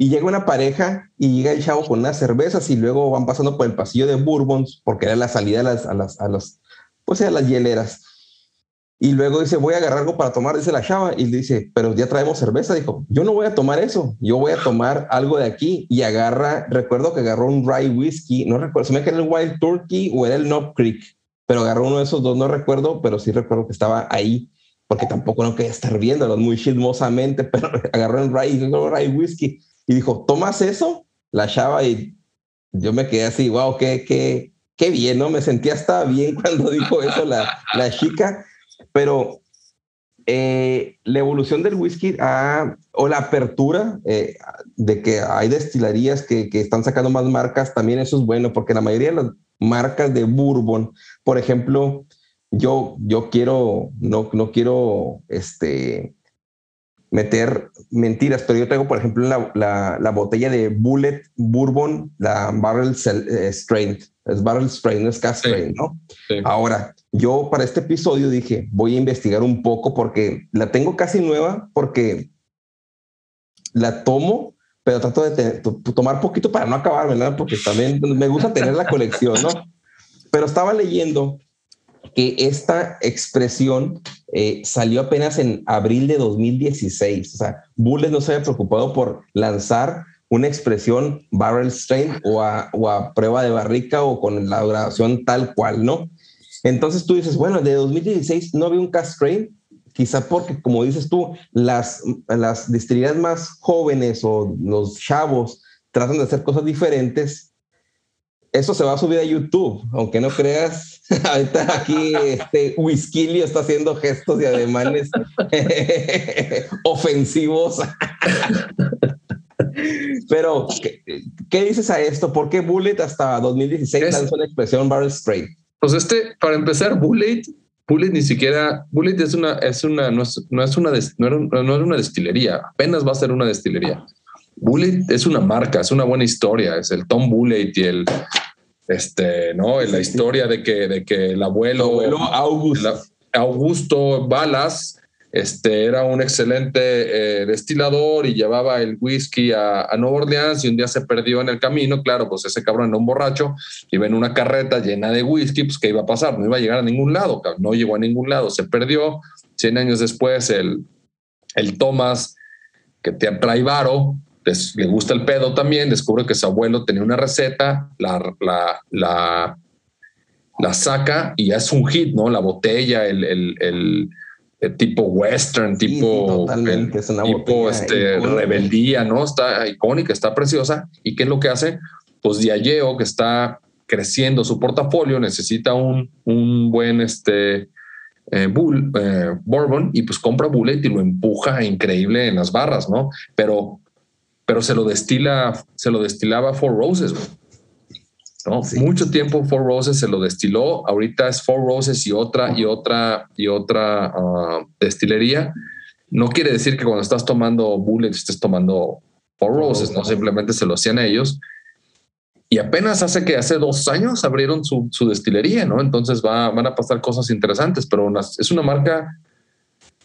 Y llega una pareja y llega el chavo con unas cervezas y luego van pasando por el pasillo de Bourbons porque era la salida a las, a las, a las, pues las hieleras. Y luego dice, voy a agarrar algo para tomar, dice la chava, y dice, pero ya traemos cerveza. Dijo, yo no voy a tomar eso, yo voy a tomar algo de aquí. Y agarra, recuerdo que agarró un rye whiskey, no recuerdo, si me que era el Wild Turkey o era el Knob Creek, pero agarró uno de esos dos, no recuerdo, pero sí recuerdo que estaba ahí, porque tampoco no quería estar viéndolo muy chismosamente, pero agarró el rye, rye whiskey y dijo, ¿tomas eso? La chava y yo me quedé así, wow, qué, qué, qué bien, ¿no? Me sentía hasta bien cuando dijo eso la, la chica pero eh, la evolución del whisky o la apertura eh, de que hay destilerías que, están sacando más marcas, también eso es bueno, porque la mayoría de las marcas de bourbon, por ejemplo, yo, yo quiero, no, no quiero este, meter mentiras, pero yo tengo, por ejemplo, la, la, botella de Bullet Bourbon, la Barrel eh, Strength, es Barrel Strain, no es Cast Strain, ¿no? Ahora, yo para este episodio dije, voy a investigar un poco porque la tengo casi nueva porque la tomo, pero trato de tomar poquito para no acabar, ¿verdad? Porque también me gusta tener la colección, ¿no? Pero estaba leyendo que esta expresión eh, salió apenas en abril de 2016. O sea, Bullet no se había preocupado por lanzar una expresión barrel strain o a, prueba de barrica o con la graduación tal cual, ¿no? Entonces tú dices, bueno, de 2016 no había un cast strain, quizá porque, como dices tú, las, las distillerías más jóvenes o los chavos tratan de hacer cosas diferentes. Eso se va a subir a YouTube, aunque no creas. Ahorita aquí este Whiskilio está haciendo gestos y ademanes ofensivos. Pero, ¿qué, dices a esto? ¿Por qué Bullet hasta 2016 lanzó una expresión barrel straight? Pues este, para empezar, Bullet, Bullet ni siquiera, Bullet es una, es una, no es, no es una, no, una destilería, apenas va a ser una destilería. Bullet es una marca, es una buena historia, es el Tom Bullet y el, este, ¿no? La historia de que, de que el abuelo, abuelo Augusto. Augusto Balas este, era un excelente eh, destilador y llevaba el whisky a, Nueva Orleans y un día se perdió en el camino. Claro, pues ese cabrón era un borracho, iba en una carreta llena de whisky, pues ¿qué iba a pasar? No iba a llegar a ningún lado, no llegó a ningún lado, se perdió. Cien años después, el, el Thomas, que te trae varo, le gusta el pedo también, descubre que su abuelo tenía una receta, la, la, la, la saca y es un hit, ¿no? La botella, el, el tipo western, tipo, tipo este, rebeldía, ¿no? Está icónica, está preciosa. ¿Y qué es lo que hace? Pues Diageo, que está creciendo su portafolio, necesita un, un buen este, eh, bull, eh, bourbon y pues compra Bullet y lo empuja increíble en las barras, ¿no? Pero, pero se lo destila, se lo destilaba Four Roses. Mucho tiempo Four Roses se lo destiló, ahorita es Four Roses y otra y otra y otra ah, destilería. No quiere decir que cuando estás tomando Bullet estés tomando Four Roses, no simplemente se lo hacían ellos. Y apenas hace que hace dos años abrieron su, destilería, ¿no? Entonces va, van a pasar cosas interesantes, pero es una marca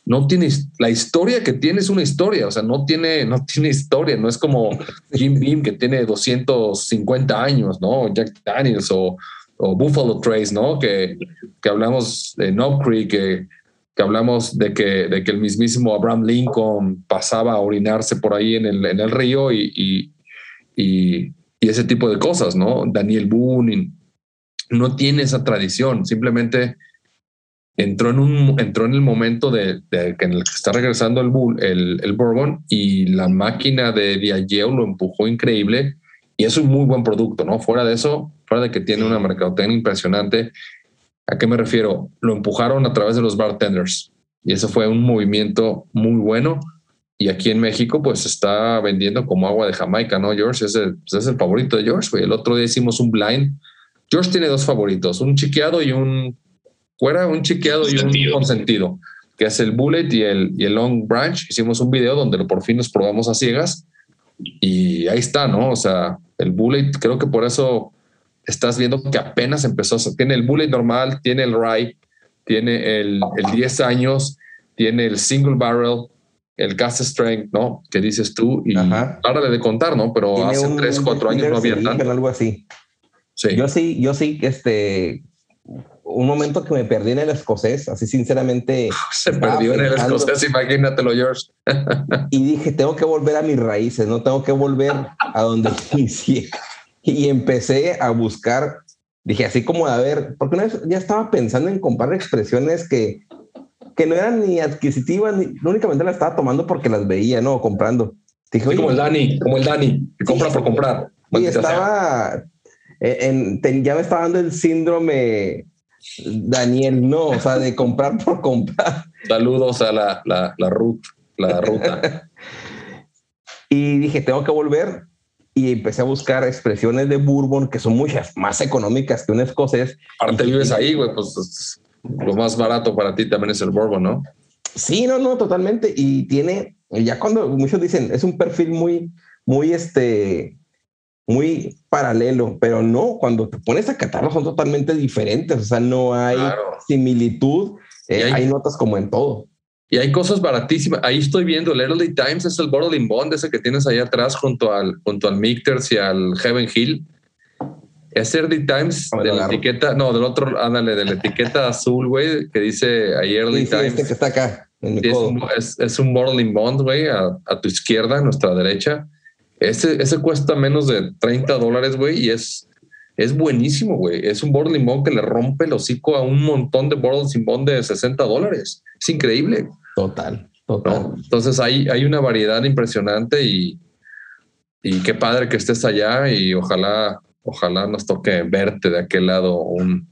no tiene la historia que tiene es una historia, o sea, no tiene, no tiene historia, no es como Jim Beam que tiene 250 años, ¿no? Jack Daniels o, Buffalo Trace, ¿no? Que, que hablamos de No Creek, que, que, hablamos de que, de que el mismísimo Abraham Lincoln pasaba a orinarse por ahí en el, en el río y, y, y, ese tipo de cosas, ¿no? Daniel Boone no tiene esa tradición, simplemente entró en, un, entró en el momento de, que en el que está regresando el, Bull, el, el Bourbon y la máquina de Diageo lo empujó increíble y es un muy buen producto, ¿no? Fuera de eso, fuera de que tiene una mercadotecnia impresionante, ¿a qué me refiero? Lo empujaron a través de los bartenders y eso fue un movimiento muy bueno. Y aquí en México, pues está vendiendo como agua de Jamaica, ¿no? George es el, pues, es el favorito de George. El otro día hicimos un blind. George tiene dos favoritos, un chiqueado y un fuera un chiqueado y un consentido, que es el Bullet y el, y el Long Branch. Hicimos un video donde por fin nos probamos a ciegas y ahí está, ¿no? O sea, el Bullet, creo que por eso estás viendo que apenas empezó. Tiene el Bullet normal, tiene el Rye, tiene el, el 10 años, tiene el Single Barrel, el cast strength, ¿no? Que dices tú y párale de contar, ¿no? Pero hace tres, cuatro años no había tanto. Algo así. Sí. Yo sí, yo sí, este, un momento que me perdí en el escocés, así sinceramente. Se perdió en el escocés, imagínatelo, George. y dije, tengo que volver a mis raíces, no tengo que volver a donde inicié. Y empecé a buscar, dije, así como a ver, porque una vez ya estaba pensando en comprar expresiones que, que no eran ni adquisitivas, ni, únicamente las estaba tomando porque las veía, ¿no? Comprando. Dije, como el Dani, como el Dani, que compra por comprar. Y estaba, en, ya me estaba dando el síndrome Daniel, no, o sea, de comprar por comprar. Saludos a la, la, la, la ruta. y dije, tengo que volver. Y empecé a buscar expresiones de Bourbon que son muchas más económicas que un escocés. Aparte vives ahí, güey, pues lo más barato para ti también es el Bourbon, ¿no? Sí, no, no, totalmente. Y tiene, ya cuando muchos dicen, es un perfil muy, muy, este, muy paralelo, pero no, cuando te pones a catarlo son totalmente diferentes, o sea, no hay similitud, eh, hay, notas como en todo. Y hay cosas baratísimas. Ahí estoy viendo el Early Times, es el Bottling Bond, ese que tienes ahí atrás junto al, junto al Micters y al Heaven Hill. Es Early Times de la etiqueta, no, del otro, ándale, de la etiqueta azul, güey, que dice ahí Early Times. este que está acá. es, un, es, es, un Bottling Bond, güey, a, a tu izquierda, a nuestra derecha ese, ese cuesta menos de 30 dólares, güey, y es, es buenísimo, güey. Es un Bottling Bond que le rompe el hocico a un montón de Bottling Bond de 60 dólares. Es increíble. Total, total. Entonces hay, hay una variedad impresionante y, y qué padre que estés allá y ojalá, ojalá nos toque verte de aquel lado un,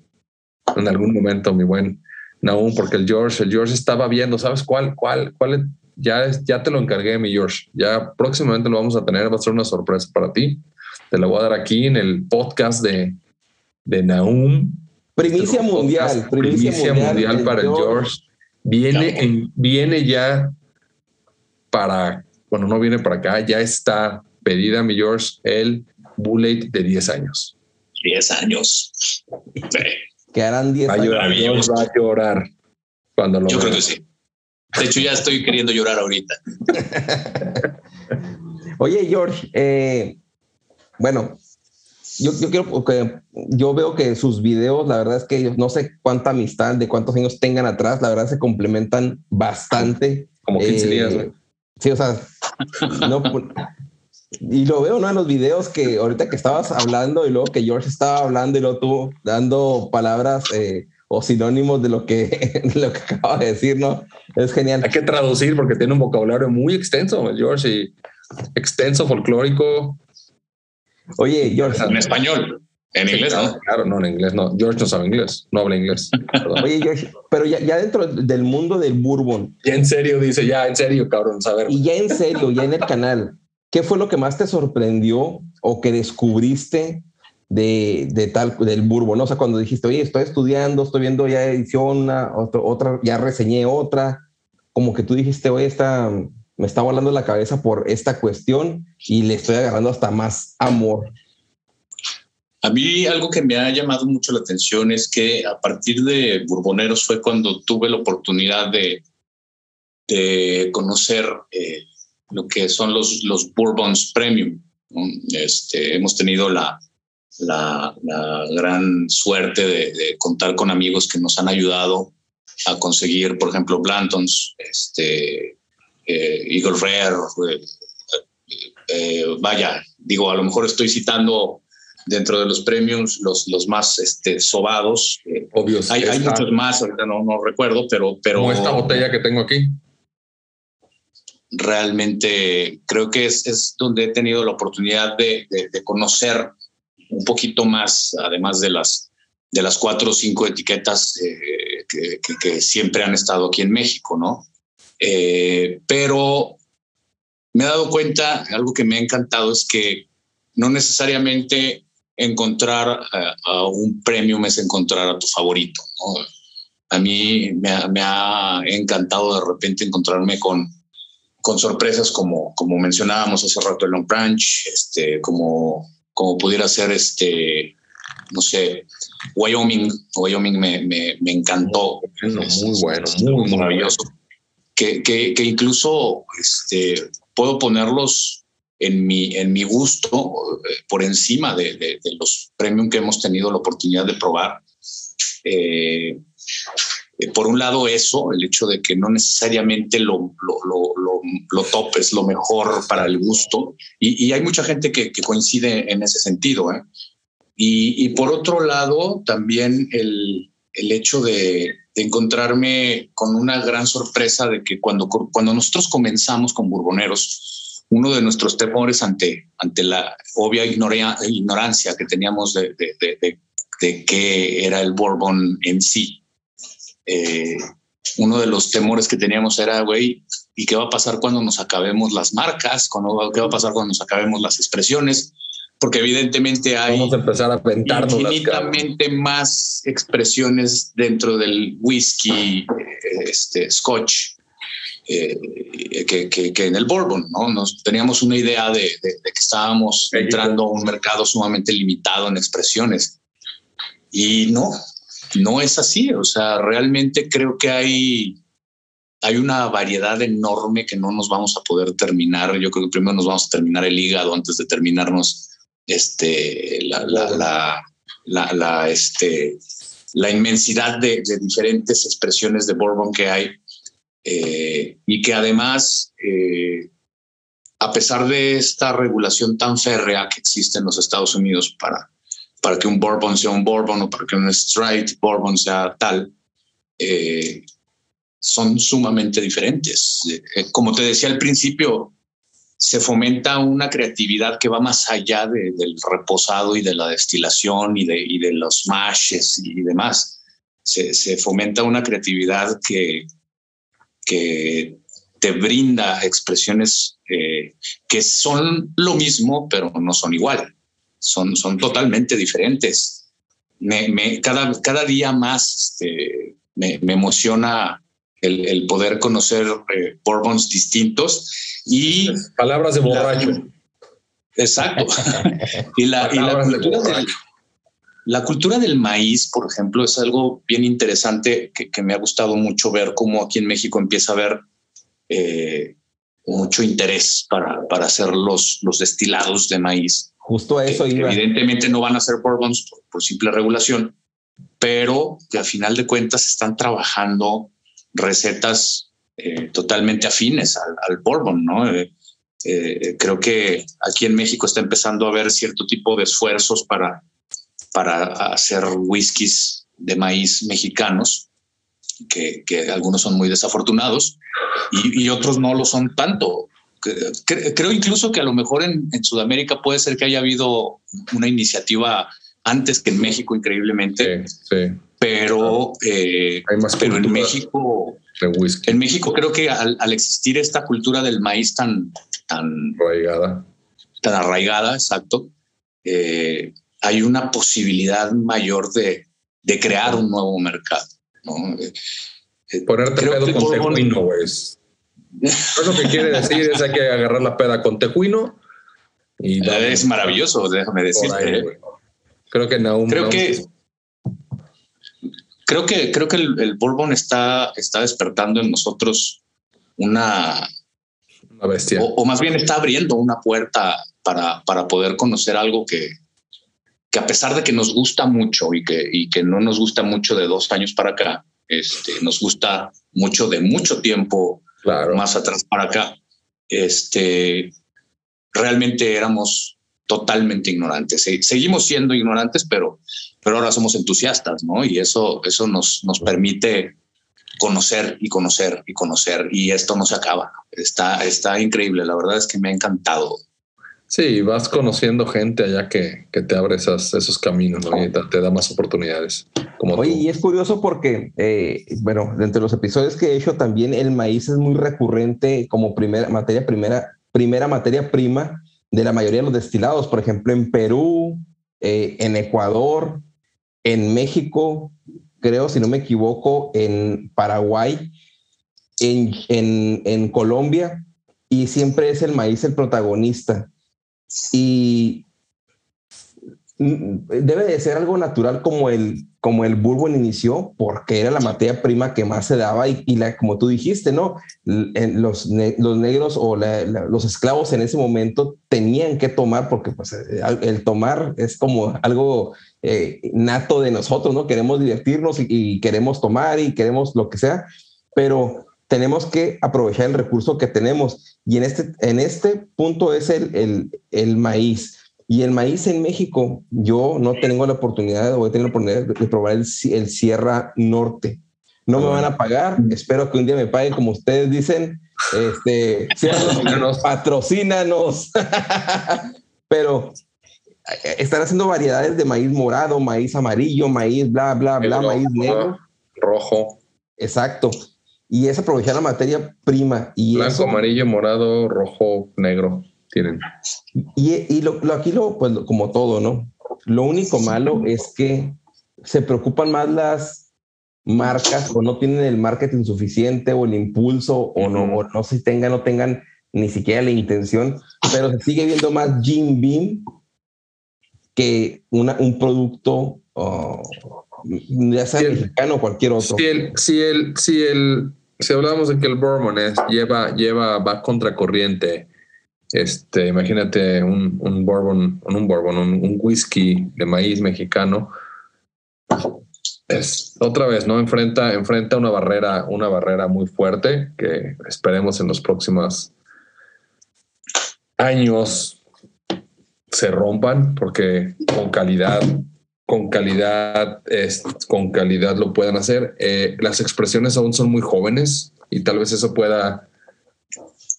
en algún momento, mi buen Naum, porque el George, el George estaba viendo, ¿sabes cuál, cuál, cuál, ya, ya te lo encargué, mi George. Ya próximamente lo vamos a tener, va a ser una sorpresa para ti. Te la voy a dar aquí en el podcast de, de Naum. Primicia mundial. Primicia, mundial, para el George. Viene, viene ya para, bueno, no viene para acá, ya está pedida, mi George, el bullet de 10 años. 10 años. Que harán 10 años. Va a llorar cuando lo Yo creo que sí. De hecho, ya estoy queriendo llorar ahorita. Oye, George, eh, bueno, yo, yo, quiero que yo veo que sus videos, la verdad es que no sé cuánta amistad, de cuántos años tengan atrás, la verdad se complementan bastante. Como 15 días, eh, Sí, o sea, no, y lo veo, ¿no? En los videos que ahorita que estabas hablando y luego que George estaba hablando y luego tú dando palabras eh, o sinónimos de lo que, de lo que acaba de decir, ¿no? Es genial. Hay que traducir porque tiene un vocabulario muy extenso, George, y extenso, folclórico. Oye, George. En español. En inglés, ¿no? Claro, no, en inglés no. George no sabe inglés, no habla inglés. Oye, George, pero ya, ya, dentro del mundo del bourbon. Ya en serio, dice, ya en serio, cabrón, saber. Y ya en serio, ya en el canal, ¿qué fue lo que más te sorprendió o que descubriste de, de, tal, del Burbo, ¿no? O sea, cuando dijiste, oye, estoy estudiando, estoy viendo ya edición, otra, otra, ya reseñé otra, como que tú dijiste, oye, esta, me está volando la cabeza por esta cuestión y le estoy agarrando hasta más amor. A mí algo que me ha llamado mucho la atención es que a partir de Burboneros fue cuando tuve la oportunidad de, de conocer eh, lo que son los, los Bourbons Premium. Este, hemos tenido la, la, gran suerte de, contar con amigos que nos han ayudado a conseguir, por ejemplo, Blantons, este, eh, Eagle Rare, eh, eh, vaya, digo, a lo mejor estoy citando dentro de los premiums los, los más este, sobados. Obvios. Hay, hay muchos más, ahorita no, no recuerdo, pero, pero... Como esta botella que tengo aquí. Realmente creo que es, es donde he tenido la oportunidad de, de conocer un poquito más, además de las, de las cuatro o cinco etiquetas eh, que, siempre han estado aquí en México, ¿no? Eh, pero me he dado cuenta, algo que me ha encantado es que no necesariamente encontrar a, un premium es encontrar a tu favorito. ¿no? A mí me ha, me ha, encantado de repente encontrarme con, con sorpresas como, como mencionábamos hace rato el Long Branch, este, como como pudiera ser este, no sé, Wyoming. Wyoming me, me, me encantó. muy bueno, muy, maravilloso. que, que, incluso este, puedo ponerlos en mi, en mi gusto eh, por encima de, de, los premium que hemos tenido la oportunidad de probar. Eh, eh, por un lado eso, el hecho de que no necesariamente lo, lo, lo, lo top es lo mejor para el gusto, y, hay mucha gente que, coincide en ese sentido. ¿eh? Y, por otro lado, también el, el hecho de, encontrarme con una gran sorpresa de que cuando, cuando nosotros comenzamos con Burboneros, uno de nuestros temores ante, ante la obvia ignorancia que teníamos de, de, de qué era el Bourbon en sí, eh, uno de los temores que teníamos era, güey, ¿y qué va a pasar cuando nos acabemos las marcas? ¿Qué va a pasar cuando nos acabemos las expresiones? Porque evidentemente hay Vamos a empezar a infinitamente más expresiones dentro del whisky, este, scotch, eh, que, que, en el bourbon, ¿no? Nos teníamos una idea de, de, de que estábamos entrando a un mercado sumamente limitado en expresiones. Y no, no es así. O sea, realmente creo que hay, hay una variedad enorme que no nos vamos a poder terminar. Yo creo que primero nos vamos a terminar el hígado antes de terminarnos este, la, la, este, la inmensidad de, de, diferentes expresiones de Bourbon que hay. Eh, y que además, eh, a pesar de esta regulación tan férrea que existe en los Estados Unidos para para que un bourbon sea un bourbon o para que un straight bourbon sea tal, eh, son sumamente diferentes. Eh, como te decía al principio, se fomenta una creatividad que va más allá de, del reposado y de la destilación y de, y de los mashes y demás. Se, se, fomenta una creatividad que, que te brinda expresiones eh, que son lo mismo, pero no son igual son, son totalmente diferentes. Me, me, cada, cada día más este, me, me, emociona el, el, poder conocer eh, bourbons distintos y... Palabras de borracho. La, exacto. y la, y la cultura de del, la cultura del maíz, por ejemplo, es algo bien interesante que, que, me ha gustado mucho ver cómo aquí en México empieza a haber eh, mucho interés para, para hacer los, los destilados de maíz. Justo a eso que, iba. Evidentemente no van a ser bourbons por, por, simple regulación, pero que al final de cuentas están trabajando recetas eh, totalmente afines al, al bourbon, ¿no? Eh, eh, creo que aquí en México está empezando a haber cierto tipo de esfuerzos para, para hacer whiskies de maíz mexicanos, que, que algunos son muy desafortunados y, y otros no lo son tanto creo incluso que a lo mejor en, en, Sudamérica puede ser que haya habido una iniciativa antes que en México, increíblemente. Sí, sí. Pero, eh, Hay más pero en México, en México creo que al, al, existir esta cultura del maíz tan, tan arraigada, tan arraigada, exacto, eh, hay una posibilidad mayor de, de crear un nuevo mercado. ¿no? Eh, Ponerte pedo con tejuino, güey. Eso lo que quiere decir es hay que agarrar la peda con tejuino. Y es maravilloso, déjame decirte. Ahí, ¿eh? creo que Naum, creo Naum, que creo que creo que el, el, Bourbon está está despertando en nosotros una una bestia o, o, más bien está abriendo una puerta para, para poder conocer algo que que a pesar de que nos gusta mucho y que y que no nos gusta mucho de dos años para acá este nos gusta mucho de mucho tiempo claro. más atrás para acá, este, realmente éramos totalmente ignorantes. Seguimos siendo ignorantes, pero, pero ahora somos entusiastas, ¿no? Y eso, eso nos, nos permite conocer y conocer y conocer. Y esto no se acaba. Está, está increíble. La verdad es que me ha encantado. Sí, vas conociendo gente allá que, que te abre esas, esos caminos ¿no? y te, te, da más oportunidades. Como Oye, tú. y es curioso porque, eh, bueno, entre los episodios que he hecho también el maíz es muy recurrente como primera materia, primera, primera materia prima de la mayoría de los destilados. Por ejemplo, en Perú, eh, en Ecuador, en México, creo, si no me equivoco, en Paraguay, en, en, en Colombia, y siempre es el maíz el protagonista. Y debe de ser algo natural como el, como el bourbon inició, porque era la materia prima que más se daba y, la, como tú dijiste, ¿no? Los, los negros o los esclavos en ese momento tenían que tomar, porque pues, el, tomar es como algo eh, nato de nosotros, ¿no? Queremos divertirnos y, queremos tomar y queremos lo que sea, pero tenemos que aprovechar el recurso que tenemos. Y en este, en este punto es el, el, el maíz y el maíz en México, yo no tengo la oportunidad, voy a tener la oportunidad de probar el, Sierra Norte. No me van a pagar, espero que un día me paguen como ustedes dicen. Este, patrocínanos, patrocínanos. Pero eh, están haciendo variedades de maíz morado, maíz amarillo, maíz bla, bla, bla, maíz negro. Rojo. Exacto. Y es aprovechar la materia prima. Y Blanco, amarillo, morado, rojo, negro tienen. Y, lo, aquí, lo, pues, como todo, ¿no? Lo único malo es que se preocupan más las marcas o no tienen el marketing suficiente o el impulso o no, o no si tengan o tengan ni siquiera la intención, pero se sigue viendo más Jim Beam que una, un producto, ya sea mexicano o cualquier otro. Si el, si el, si el, si hablamos de que el Bourbon es, lleva, lleva, va contracorriente este, imagínate un, un bourbon, un bourbon, un, whisky de maíz mexicano. Es otra vez, ¿no? Enfrenta, enfrenta una barrera, una barrera muy fuerte que esperemos en los próximos años se rompan porque con calidad, con calidad, con calidad lo puedan hacer. Eh, las expresiones aún son muy jóvenes y tal vez eso pueda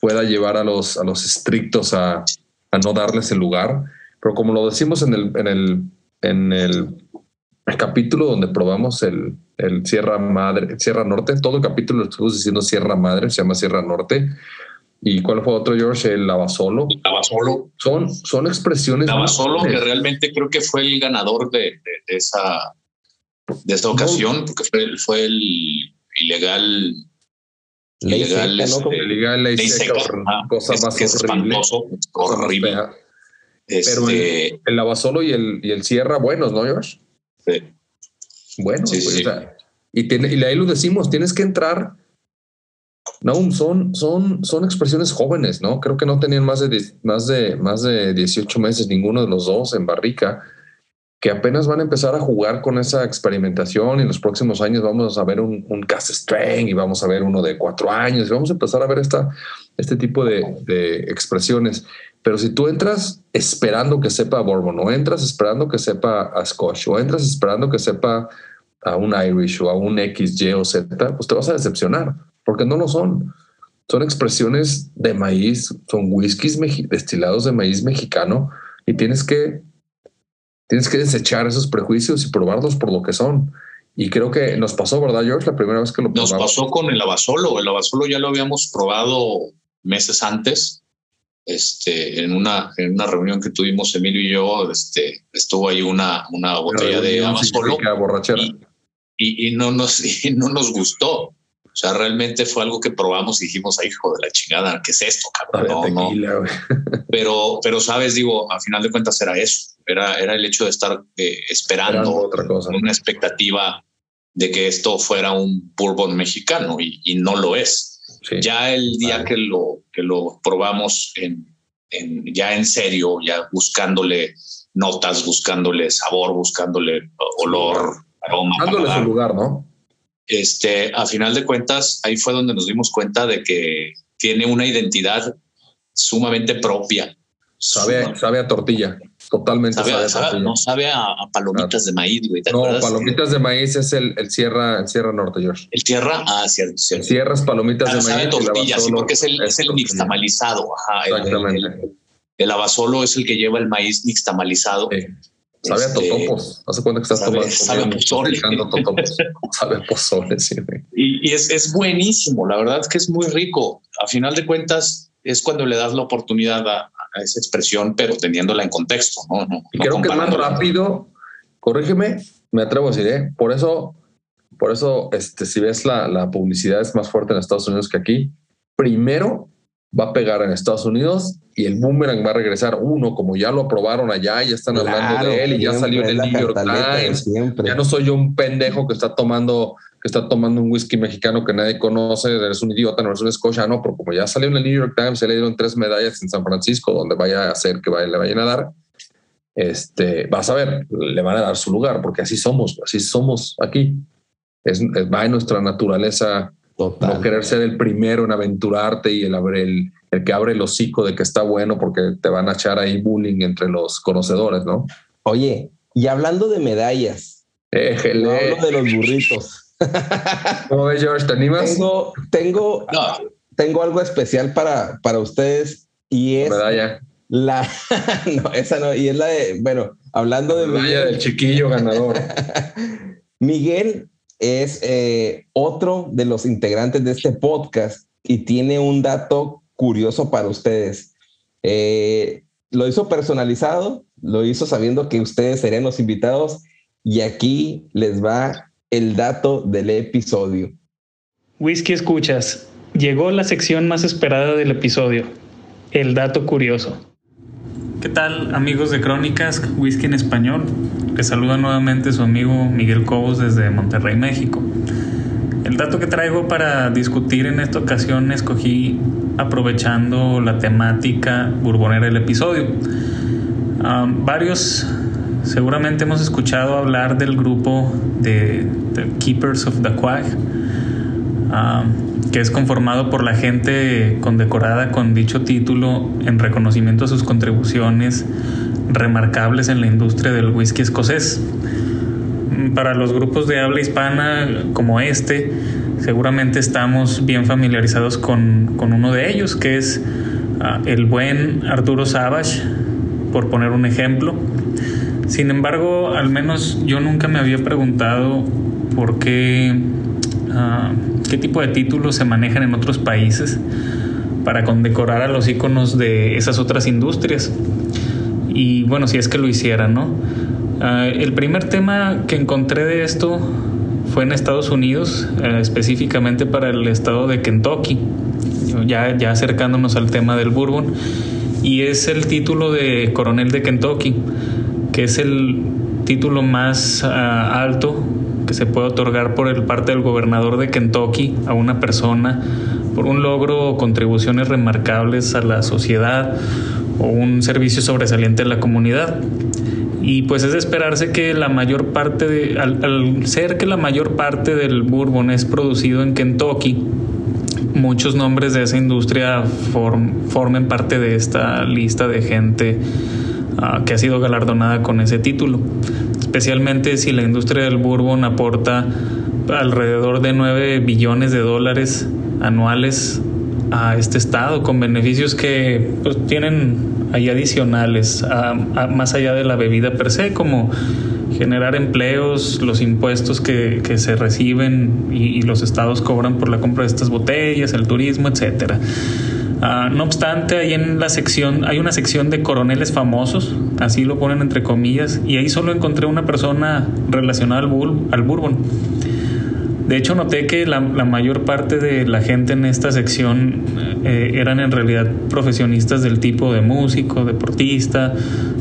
pueda llevar a los, a los estrictos a, a no darles el lugar. Pero como lo decimos en el, en el, en el, capítulo donde probamos el, el Sierra Madre, Sierra Norte, todo el capítulo lo estuvimos diciendo Sierra Madre, se llama Sierra Norte. ¿Y cuál fue otro, George? El Lavasolo. Lavasolo. Son, son expresiones. Lavasolo, que realmente creo que fue el ganador de, de, esa, de esa ocasión, porque fue, fue el ilegal Ley legal, seca, ¿no? legal, ley, seca, cosa más que horrible. horrible. Pero el, este el Lavasolo y el, y el Sierra, buenos, ¿no, George? Sí. Bueno, sí, pues, sí. O sea, y, tiene, y ahí lo decimos, tienes que entrar. No, son, son, son expresiones jóvenes, ¿no? Creo que no tenían más de, más, de, más de 18 meses ninguno de los dos en Barrica que apenas van a empezar a jugar con esa experimentación y en los próximos años vamos a ver un, un cast strength y vamos a ver uno de cuatro años y vamos a empezar a ver esta, este tipo de, de expresiones. Pero si tú entras esperando que sepa Bourbon o entras esperando que sepa a Scotch o entras esperando que sepa a un Irish o a un X, Y o Z, pues te vas a decepcionar porque no lo son. Son expresiones de maíz, son whiskies destilados de maíz mexicano y tienes que tienes que desechar esos prejuicios y probarlos por lo que son. Y creo que nos pasó, ¿verdad, George? La primera vez que lo probamos. Nos pasó con el abasolo. El abasolo ya lo habíamos probado meses antes. Este, en una, en una reunión que tuvimos Emilio y yo, este, estuvo ahí una, una botella de abasolo. Y, y, no nos, y no nos gustó. O sea, realmente fue algo que probamos y dijimos, ay, hijo de la chingada, ¿qué es esto, cabrón? No, no. Pero, pero, sabes, digo, a final de cuentas era eso. Era, era el hecho de estar eh, esperando, otra cosa. una expectativa de que esto fuera un bourbon mexicano y, no lo es. Ya el día que, lo, que lo probamos en, en, ya en serio, ya buscándole notas, buscándole sabor, buscándole olor, aroma. Dándole su lugar, ¿no? este, a final de cuentas, ahí fue donde nos dimos cuenta de que tiene una identidad sumamente propia. Sabe, sabe a tortilla, totalmente sabe, sabe, No sabe a, palomitas de maíz, güey. no, palomitas de maíz es el, el Sierra, el Sierra Norte, George. El Sierra, ah, cierto, cierto. Sierra es palomitas de maíz. Sabe tortilla, sí, porque es el, es el nixtamalizado. Ajá, Exactamente. El, el, abasolo es el que lleva el maíz nixtamalizado. Sí. Sabe a este, totopos. Hace cuenta que estás tomando. Sabe a pozole. sabe a pozole, sí. Y, y es, es, buenísimo. La verdad es que es muy rico. A final de cuentas, es cuando le das la oportunidad a, esa expresión, pero teniéndola en contexto. No, no, y creo que es más rápido. Corrígeme, me atrevo a decir, ¿eh? Por eso, por eso, este, si ves la, la publicidad es más fuerte en Estados Unidos que aquí. Primero va a pegar en Estados Unidos y el boomerang va a regresar uno, como ya lo probaron allá, ya están hablando de él y ya salió en el New York Times. Ya no soy yo un pendejo que está tomando que está tomando un whisky mexicano que nadie conoce, eres un idiota, no eres un escocia, no, pero como ya salió en el New York Times, se le dieron tres medallas en San Francisco, donde vaya a hacer que vaya, le vayan a dar, este, vas a ver, le van a dar su lugar, porque así somos, así somos aquí. Es, va en nuestra naturaleza no querer ser el primero en aventurarte y el, el, el que abre el hocico de que está bueno porque te van a echar ahí bullying entre los conocedores, ¿no? Oye, y hablando de medallas, Éjele. hablo de los burritos. ¿Cómo ves, George? ¿Te animas? Tengo, tengo, tengo algo especial para, para ustedes y es medalla. la no, esa no, y es la de, bueno, hablando de medalla del chiquillo ganador. Miguel es eh, otro de los integrantes de este podcast y tiene un dato curioso para ustedes. Eh, lo hizo personalizado, lo hizo sabiendo que ustedes serían los invitados y aquí les va el dato del episodio. Whisky Escuchas. Llegó la sección más esperada del episodio, el dato curioso. ¿Qué tal amigos de Crónicas Whisky en Español? Les saluda nuevamente su amigo Miguel Cobos desde Monterrey, México. El dato que traigo para discutir en esta ocasión escogí aprovechando la temática burbonera del episodio. Varios Seguramente hemos escuchado hablar del grupo de, Keepers of the Quag, que es conformado por la gente condecorada con dicho título en reconocimiento a sus contribuciones remarcables en la industria del whisky escocés. Para los grupos de habla hispana como este, seguramente estamos bien familiarizados con, uno de ellos, que es uh, el buen Arturo Savage, por poner un ejemplo sin embargo, al menos yo nunca me había preguntado por qué, ah, qué tipo de títulos se manejan en otros países para condecorar a los iconos de esas otras industrias. Y bueno, si es que lo hicieran, ¿no? Ah, el primer tema que encontré de esto fue en Estados Unidos, eh, específicamente para el estado de Kentucky, ya, ya acercándonos al tema del bourbon, y es el título de coronel de Kentucky que es el título más ah, alto se puede otorgar por el parte del gobernador de Kentucky a una persona por un logro o contribuciones remarcables a la sociedad o un servicio sobresaliente a la comunidad. Y pues es de esperarse que la mayor parte, al, ser que la mayor parte del bourbon es producido en Kentucky, muchos nombres de esa industria formen parte de esta lista de gente que ha sido galardonada con ese título, especialmente si la industria del bourbon aporta alrededor de 9 billones de dólares anuales a este estado con beneficios que pues, tienen ahí adicionales más allá de la bebida per se como generar empleos, los impuestos que, que se reciben y, los estados cobran por la compra de estas botellas, el turismo, etcétera. Ah, no obstante, ahí en la sección, hay una sección de coroneles famosos, así lo ponen entre comillas, y ahí solo encontré una persona relacionada al, al bourbon. De hecho, noté que la, mayor parte de la gente en esta sección eh, eran en realidad profesionistas del tipo de músico, deportista,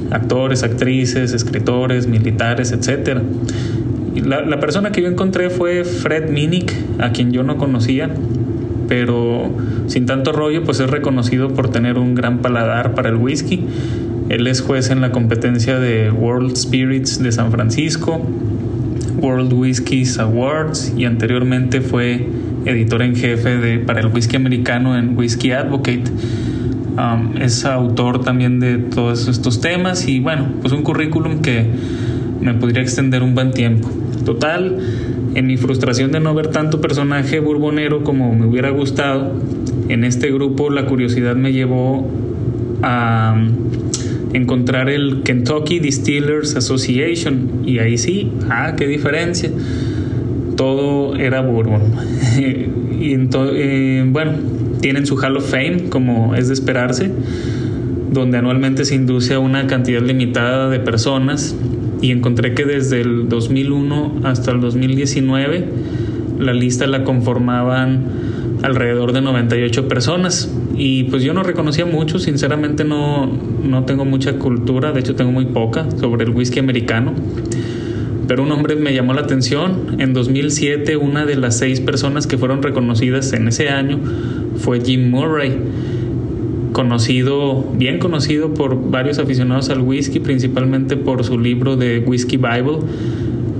actores, actrices, escritores, militares, etc. la, la persona que yo encontré fue Fred Minnick, a quien yo no conocía pero sin tanto rollo, pues es reconocido por tener un gran paladar para el whisky. Él es juez en la competencia de World Spirits de San Francisco, World Whiskies Awards y anteriormente fue editor en jefe de, para el whisky americano en Whisky Advocate. Um, es autor también de todos estos temas y bueno, pues un currículum que me podría extender un buen tiempo. Total, en mi frustración de no ver tanto personaje burbonero como me hubiera gustado, en este grupo la curiosidad me llevó a encontrar el Kentucky Distillers Association y ahí sí, ah, qué diferencia. Todo era bourbon. y eh, bueno, tienen su Hall of Fame como es de esperarse, donde anualmente se induce a una cantidad limitada de personas y encontré que desde el 2001 hasta el 2019 la lista la conformaban alrededor de 98 personas y pues yo no reconocía mucho, sinceramente no, no tengo mucha cultura, de hecho tengo muy poca sobre el whisky americano, pero un hombre me llamó la atención. En 2007 una de las seis personas que fueron reconocidas en ese año fue Jim Murray conocido, bien conocido por varios aficionados al whisky, principalmente por su libro de Whisky Bible,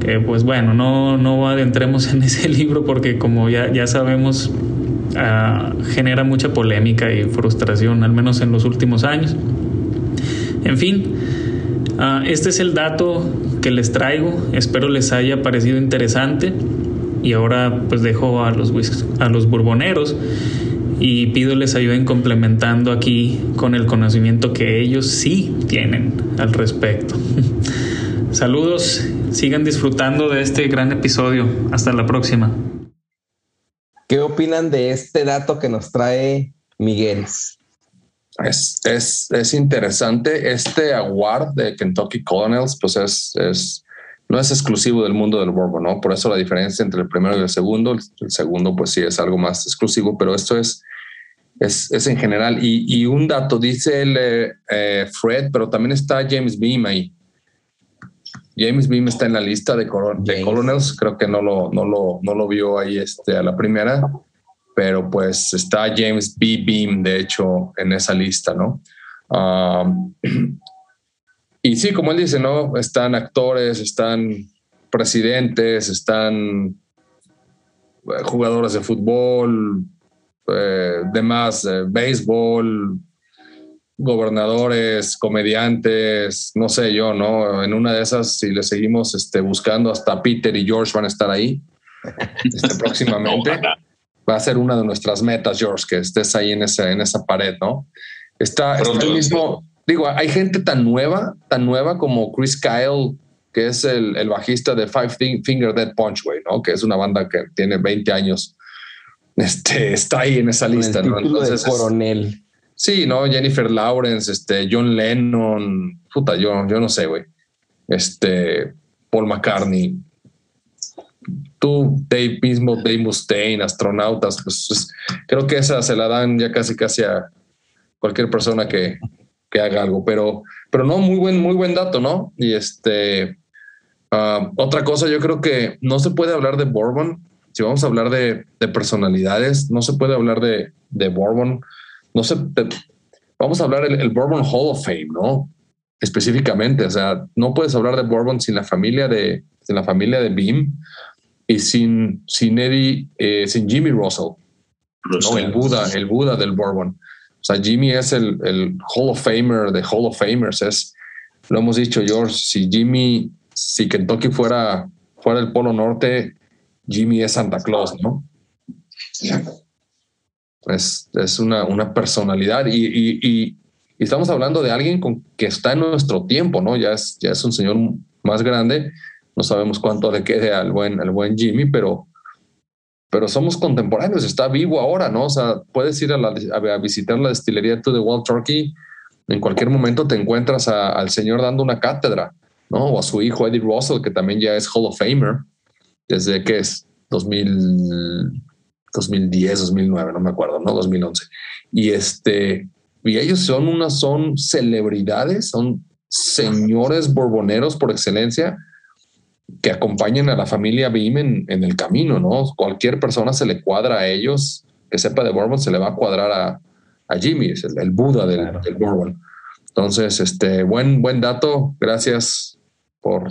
que pues bueno, no, no adentremos en ese libro porque como ya, ya sabemos, ah, genera mucha polémica y frustración, al menos en los últimos años. En fin, ah, este es el dato que les traigo, espero les haya parecido interesante y ahora pues dejo a los, a los burboneros y pido les ayuden complementando aquí con el conocimiento que ellos sí tienen al respecto. Saludos, sigan disfrutando de este gran episodio. Hasta la próxima. ¿Qué opinan de este dato que nos trae Miguel? Es, es, interesante. Este award de Kentucky Colonels, pues es, es, no es exclusivo del mundo del bourbon, ¿no? Por eso la diferencia entre el primero y el segundo. El segundo, pues sí, es algo más exclusivo, pero esto es es, en general. Y, un dato, dice el, eh, eh, Fred, pero también está James Beam ahí. James Beam está en la lista de, Colonels, creo que no lo, no lo, no lo vio ahí este, a la primera, pero pues está James B. Beam, de hecho, en esa lista, ¿no? Um, y sí, como él dice, ¿no? Están actores, están presidentes, están eh, jugadores de fútbol, eh, demás, eh, béisbol, gobernadores, comediantes, no sé yo, ¿no? En una de esas, si le seguimos este, buscando, hasta Peter y George van a estar ahí este, próximamente. Va a ser una de nuestras metas, George, que estés ahí en esa, en esa pared, ¿no? Está, está mismo, digo, hay gente tan nueva, tan nueva como Chris Kyle, que es el, el bajista de Five Finger Dead Punch, Way, ¿no? Que es una banda que tiene 20 años este, está ahí en esa lista. ¿no? Entonces, coronel. Sí, ¿no? Jennifer Lawrence, este, John Lennon, puta, yo, yo no sé, güey. Este, Paul McCartney, tú, Dave mismo, Dave Mustaine, astronautas, pues creo que esa se la dan ya casi casi a cualquier persona que, que haga algo, pero, pero no, muy buen, muy buen dato, ¿no? Y este, ah, otra cosa, yo creo que no se puede hablar de Bourbon si vamos a hablar de, personalidades, no se puede hablar de, de no se, vamos a hablar el, Bourbon Hall of Fame, ¿no? Específicamente, o sea, no puedes hablar de Bourbon sin la familia de, sin la familia de Beam y sin, sin Eddie, eh, sin Jimmy Russell, ¿no? El Buda, el Buda del Bourbon. O sea, Jimmy es el, el Hall of Famer de Hall of Famers. Es, lo hemos dicho, George, si Jimmy, si Kentucky fuera, fuera el Polo Norte, Jimmy es Santa Claus, ¿no? Es, es una, una, personalidad y, y, estamos hablando de alguien con, que está en nuestro tiempo, ¿no? Ya es, ya es un señor más grande, no sabemos cuánto le quede al buen, buen Jimmy, pero, pero somos contemporáneos, está vivo ahora, ¿no? O sea, puedes ir a, la, visitar la destilería to the Wild Turkey, en cualquier momento te encuentras al señor dando una cátedra, ¿no? O a su hijo Eddie Russell, que también ya es Hall of Famer desde que es 2000, 2010, 2009, no me acuerdo, ¿no? 2011. Y este, y ellos son unas, son celebridades, son señores borboneros por excelencia que acompañan a la familia Beam en, el camino, ¿no? Cualquier persona se le cuadra a ellos, que sepa de Bourbon, se le va a cuadrar a, a Jimmy, es el, Buda del, del, Bourbon. Entonces, este, buen, buen dato. Gracias por,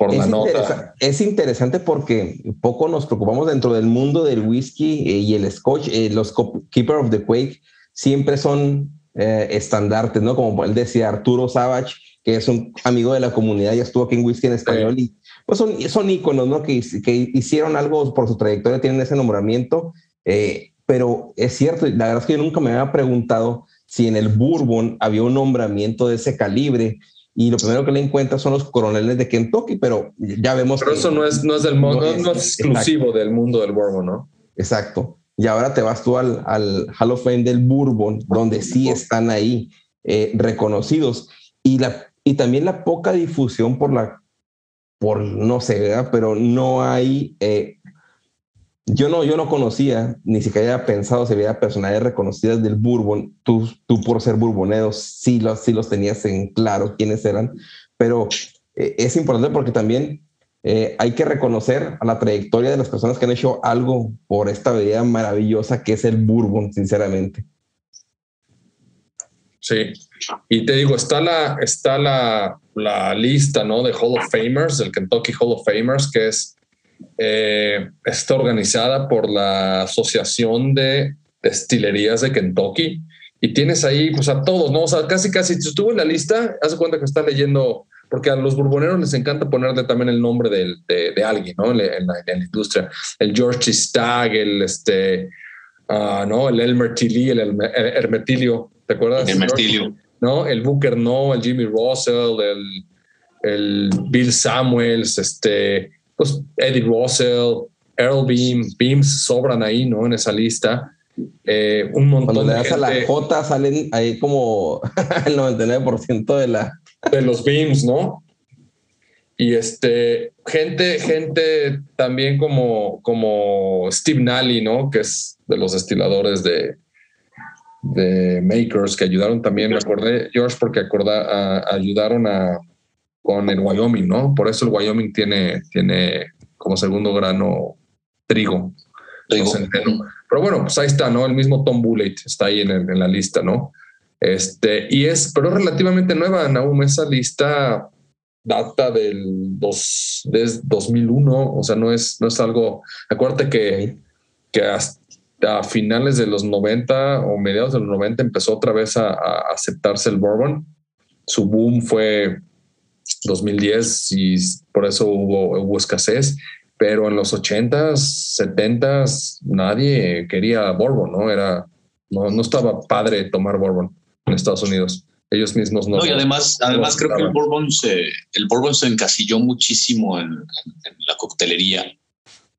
por la nota. es interesante porque poco nos preocupamos dentro del mundo del whisky eh, y el scotch. Eh, los Keeper of the Quake siempre son eh, estandartes, ¿no? Como él decía Arturo Savage, que es un amigo de la comunidad y estuvo aquí en Whisky en Español. Y pues son, son íconos, ¿no? Que, que hicieron algo por su trayectoria, tienen ese nombramiento. pero es cierto, la verdad es que yo nunca me había preguntado si en el Bourbon había un nombramiento de ese calibre y lo primero que le encuentra son los coroneles de Kentucky, pero ya vemos. Pero eso no es, no es, del no, es, exclusivo del mundo del Bourbon, ¿no? Exacto. Y ahora te vas tú al, al Hall of Fame del Bourbon, donde sí están ahí eh, reconocidos. Y, la, y también la poca difusión por la, por no sé, ¿verdad? pero no hay, eh, yo no, yo no conocía, ni siquiera había pensado si había personalidades reconocidas del Bourbon. Tú, tú por ser bourbonero, sí los, sí los tenías en claro quiénes eran, pero eh, es importante porque también eh, hay que reconocer a la trayectoria de las personas que han hecho algo por esta bebida maravillosa que es el Bourbon, sinceramente. Sí, y te digo, está la, está la, la lista ¿no? de Hall of Famers, del Kentucky Hall of Famers, que es eh, está organizada por la Asociación de Destilerías de Kentucky y tienes ahí pues a todos, ¿no? O sea, casi casi si estuvo en la lista, haz cuenta que está leyendo, porque a los burboneros les encanta ponerle también el nombre de, de, alguien, ¿no? En la, industria. El George Stagg, el este, uh, ¿no? El Elmer Tilly, el, Hermetilio, ¿te acuerdas? El Hermetilio. ¿No? El Booker No, el Jimmy Russell, el, el Bill Samuels, este, pues Eddie Russell, Earl Beam, Beams sobran ahí, ¿no? En esa lista. Eh, un montón Cuando le das a la J salen ahí como el 99% de la... De los Beams, ¿no? Y este, gente, gente también como, como Steve Nally, ¿no? Que es de los destiladores de, de Makers, que ayudaron también, me acordé, George, porque acorda, ayudaron a, con el Wyoming, ¿no? Por eso el Wyoming tiene, tiene como segundo grano trigo. Pero bueno, pues ahí está, ¿no? El mismo Tom Bullitt está ahí en, en, la lista, ¿no? Este, y es, pero relativamente nueva, Naum, esa lista data del dos, de 2001, o sea, no es, no es algo, acuérdate que, que hasta finales de los 90 o mediados de los 90 empezó otra vez a, a aceptarse el bourbon. Su boom fue 2010 y por eso hubo, hubo escasez, pero en los 80s, 70s nadie quería Bourbon, ¿no? Era, no, no estaba padre tomar Bourbon en Estados Unidos. Ellos mismos no. no y además, además creo que el Bourbon se, el Bourbon se encasilló muchísimo en, la coctelería.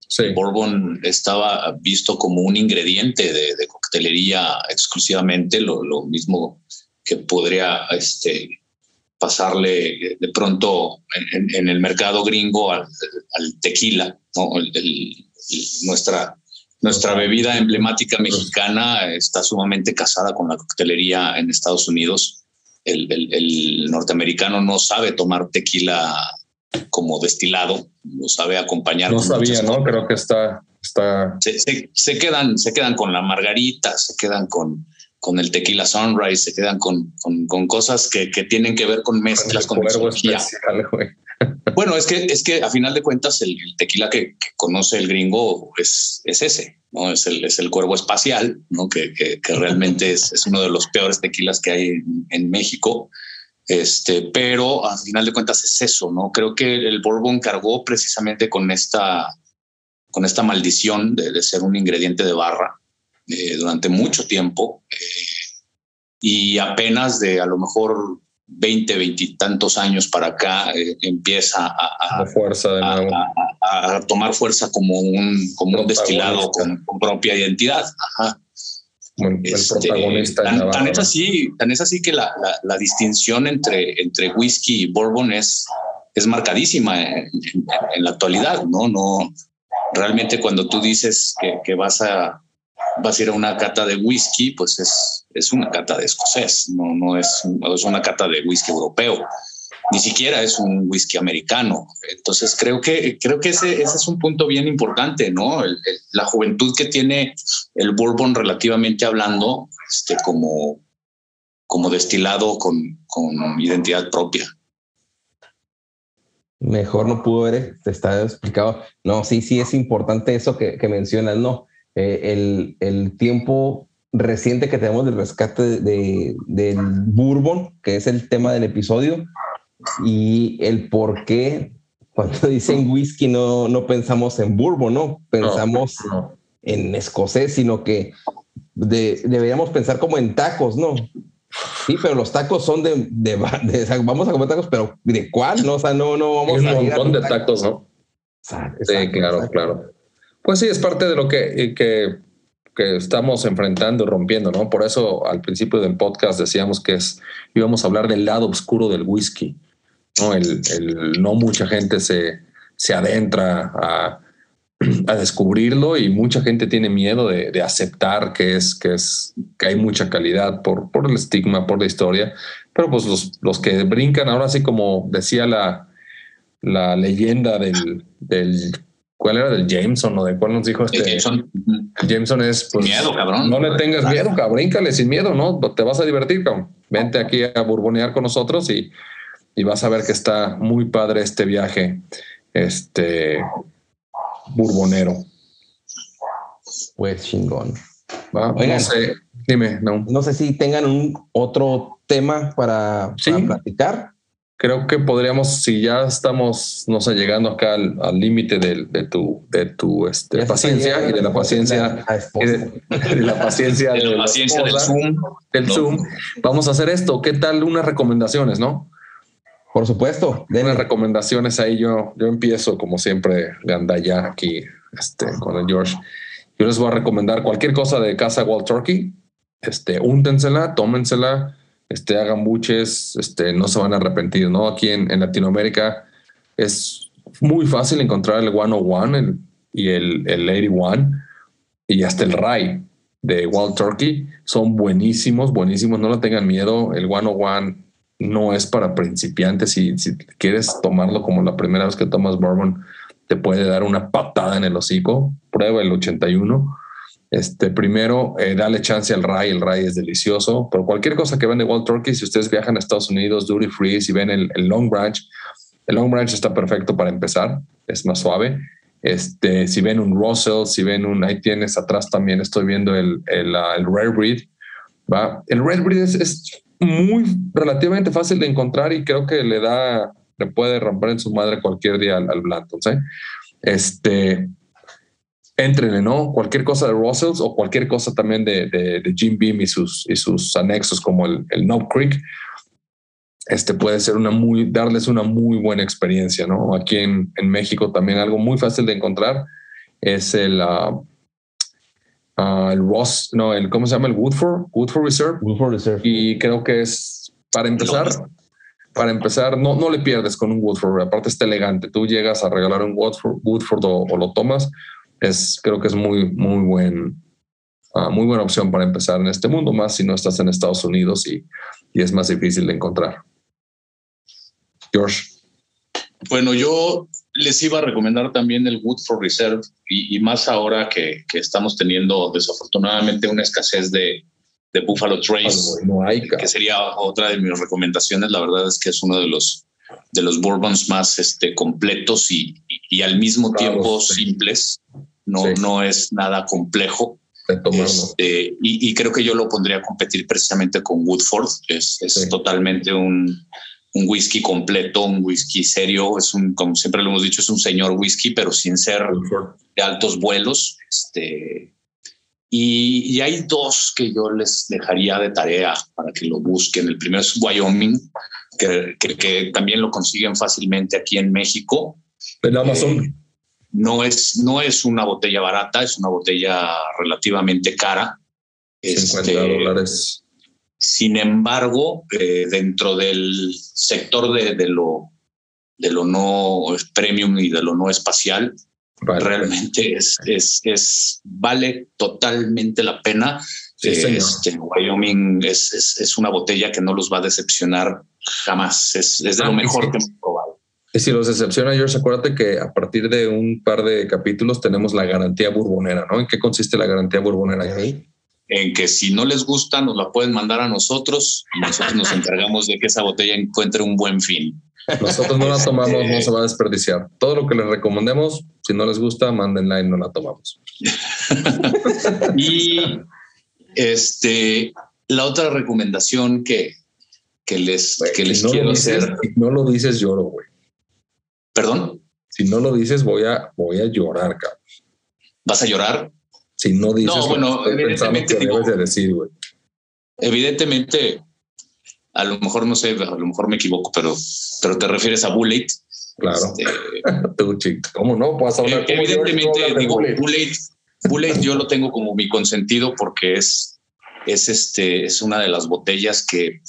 Sí. El Bourbon estaba visto como un ingrediente de, de coctelería exclusivamente, lo, lo, mismo que podría este, pasarle de pronto en, el mercado gringo al, tequila, ¿no? nuestra, nuestra bebida emblemática mexicana está sumamente casada con la coctelería en Estados Unidos. El, norteamericano no sabe tomar tequila como destilado, lo sabe acompañar. No sabía, ¿no? Creo que está... está... se, quedan, se quedan con la margarita, se quedan con, con el tequila sunrise, se quedan con, con, cosas que, que, tienen que ver con mezclas, con, Bueno, es que, es que a final de cuentas el, tequila que, conoce el gringo es, es ese, ¿no? Es el, es el cuervo espacial, ¿no? Que, que, realmente es, es, uno de los peores tequilas que hay en, México. Este, pero a final de cuentas es eso, ¿no? Creo que el Bourbon cargó precisamente con esta, con esta maldición de, de ser un ingrediente de barra eh, durante mucho tiempo eh, y apenas de a lo mejor 20, 20 y tantos años para acá eh, empieza a, fuerza a, tomar fuerza como un, como un destilado con, propia identidad. Este, tan, es así, tan es así que la, la, distinción entre, entre whisky y bourbon es, es marcadísima en, la actualidad, ¿no? No, realmente cuando tú dices que, que vas a vas a ir a una cata de whisky, pues es, es una cata de escocés, no, no es, es una cata de whisky europeo, ni siquiera es un whisky americano. Entonces creo que, creo que ese, ese es un punto bien importante, ¿no? la juventud que tiene el bourbon relativamente hablando, este, como, como destilado con, con identidad propia. Mejor no pudo haber, te está explicado. No, sí, sí es importante eso que, que mencionas, ¿no? Eh, el, el, tiempo reciente que tenemos del rescate de, del Bourbon, que es el tema del episodio, y el por qué cuando dicen whisky no, no pensamos en Bourbon, no pensamos en escocés, sino que deberíamos pensar como en tacos, ¿no? Sí, pero los tacos son de, de, vamos a comer tacos, pero ¿de cuál? No, o sea, no, no vamos a. Un montón de tacos, ¿no? sí, claro, claro. Pues sí, es parte de lo que, que, estamos enfrentando y rompiendo, ¿no? Por eso al principio del podcast decíamos que es, íbamos a hablar del lado oscuro del whisky, ¿no? El, el no mucha gente se, se adentra a, a descubrirlo y mucha gente tiene miedo de, de, aceptar que es, que es, que hay mucha calidad por, por el estigma, por la historia. Pero pues los, los que brincan ahora sí como decía la, la leyenda del, del ¿Cuál era del Jameson o de cuál nos dijo este? Jameson. Jameson es pues, miedo, cabrón. No le tengas miedo, cabrón, bríncale sin miedo, ¿no? Te vas a divertir, cabrón. Vente aquí a burbonear con nosotros y, y vas a ver que está muy padre este viaje. Este burbonero. Pues chingón. no sé, dime, no. No sé si tengan un otro tema para, platicar. Creo que podríamos, si ya estamos, no sé, llegando acá al límite de, de, tu, de tu este, paciencia y de la paciencia, de, la paciencia, de la paciencia del Zoom, del Zoom, vamos a hacer esto. ¿Qué tal unas recomendaciones, no? Por supuesto. Unas recomendaciones ahí yo, yo empiezo como siempre de andar ya aquí este, con el George. Yo les voy a recomendar cualquier cosa de casa Wild Turkey. Este, úntensela, tómensela, este, hagan buches, este, no se van a arrepentir, ¿no? Aquí en, en Latinoamérica es muy fácil encontrar el 101 el, y el, el 81 y hasta el Rye de Wild Turkey. Son buenísimos, buenísimos, no lo tengan miedo. El 101 no es para principiantes. Si, si quieres tomarlo como la primera vez que tomas bourbon, te puede dar una patada en el hocico. Prueba el 81. Este, primero, eh, dale chance al rye. El rye es delicioso. Pero cualquier cosa que vende Wild Turkey, si ustedes viajan a Estados Unidos, duty free, si ven el, Long Branch, el Long Branch está perfecto para empezar. Es más suave. Este, si ven un Russell, si ven un, ahí tienes atrás también, estoy viendo el, el, el Rare Breed. ¿va? El Rare Breed es muy relativamente fácil de encontrar y creo que le da, le puede romper en su madre cualquier día al, al Blanton. Este, entrenle, ¿no? Cualquier cosa de Russells o cualquier cosa también de, de, Jim Beam y sus, y sus anexos como el, el Knob Creek, este puede ser una muy, darles una muy buena experiencia, ¿no? Aquí en, en México también algo muy fácil de encontrar es el, uh, el Ross, no, el, ¿cómo se llama? El Woodford, Woodford Reserve. Woodford Reserve. Y creo que es, para empezar, para empezar, no, no le pierdes con un Woodford, aparte está elegante. Tú llegas a regalar un Woodford, Woodford o, lo tomas, es, creo que es muy, muy buen, uh, muy buena opción para empezar en este mundo, más si no estás en Estados Unidos y, y es más difícil de encontrar. George. Bueno, yo les iba a recomendar también el Woodford Reserve y, más ahora que, estamos teniendo desafortunadamente una escasez de, de Buffalo Trace, que sería otra de mis recomendaciones. La verdad es que es uno de los de los bourbons más este, completos y, y, al mismo tiempo simples. No, no es nada complejo. Este, y, creo que yo lo pondría a competir precisamente con Woodford. Es, es totalmente un, un whisky completo, un whisky serio, es un, como siempre lo hemos dicho, es un señor whisky, pero sin ser de altos vuelos. Este, y, hay dos que yo les dejaría de tarea para que lo busquen. El primero es Wyoming, que, que, también lo consiguen fácilmente aquí en México. En Amazon. Eh, no, es, no es una botella barata, es una botella relativamente cara. 50 este, dólares sin embargo, eh, dentro del sector de, lo, de lo no premium y de lo no espacial, realmente es, es, es, vale totalmente la pena. este, Wyoming es, es, una botella que no los va a decepcionar jamás. Es, de lo ah, mejor que hemos probado. Y si los decepciona, George, acuérdate que a partir de un par de capítulos tenemos la garantía burbonera, ¿no? ¿En qué consiste la garantía burbonera? En que si no les gusta nos la pueden mandar a nosotros y nosotros nos encargamos de que esa botella encuentre un buen fin. Nosotros no la tomamos, no este, se va a desperdiciar. Todo lo que les recomendemos, si no les gusta, mándenla y no la tomamos. y este, la otra recomendación que, que les, que les quiero hacer. Si no lo dices, lloro, güey. ¿Perdón? Si no lo dices, voy a, voy a llorar, cabrón. ¿Vas a llorar? Si no dices no, bueno, evidentemente, de decir, güey. Evidentemente, a lo mejor no sé, a lo mejor me equivoco, pero, pero te refieres a Bullet. Claro. Este, ¿Cómo no? Puedes hablar Evidentemente, digo, Bullet. Bullet, yo lo tengo como mi consentido porque es, es, este, es una de las botellas que,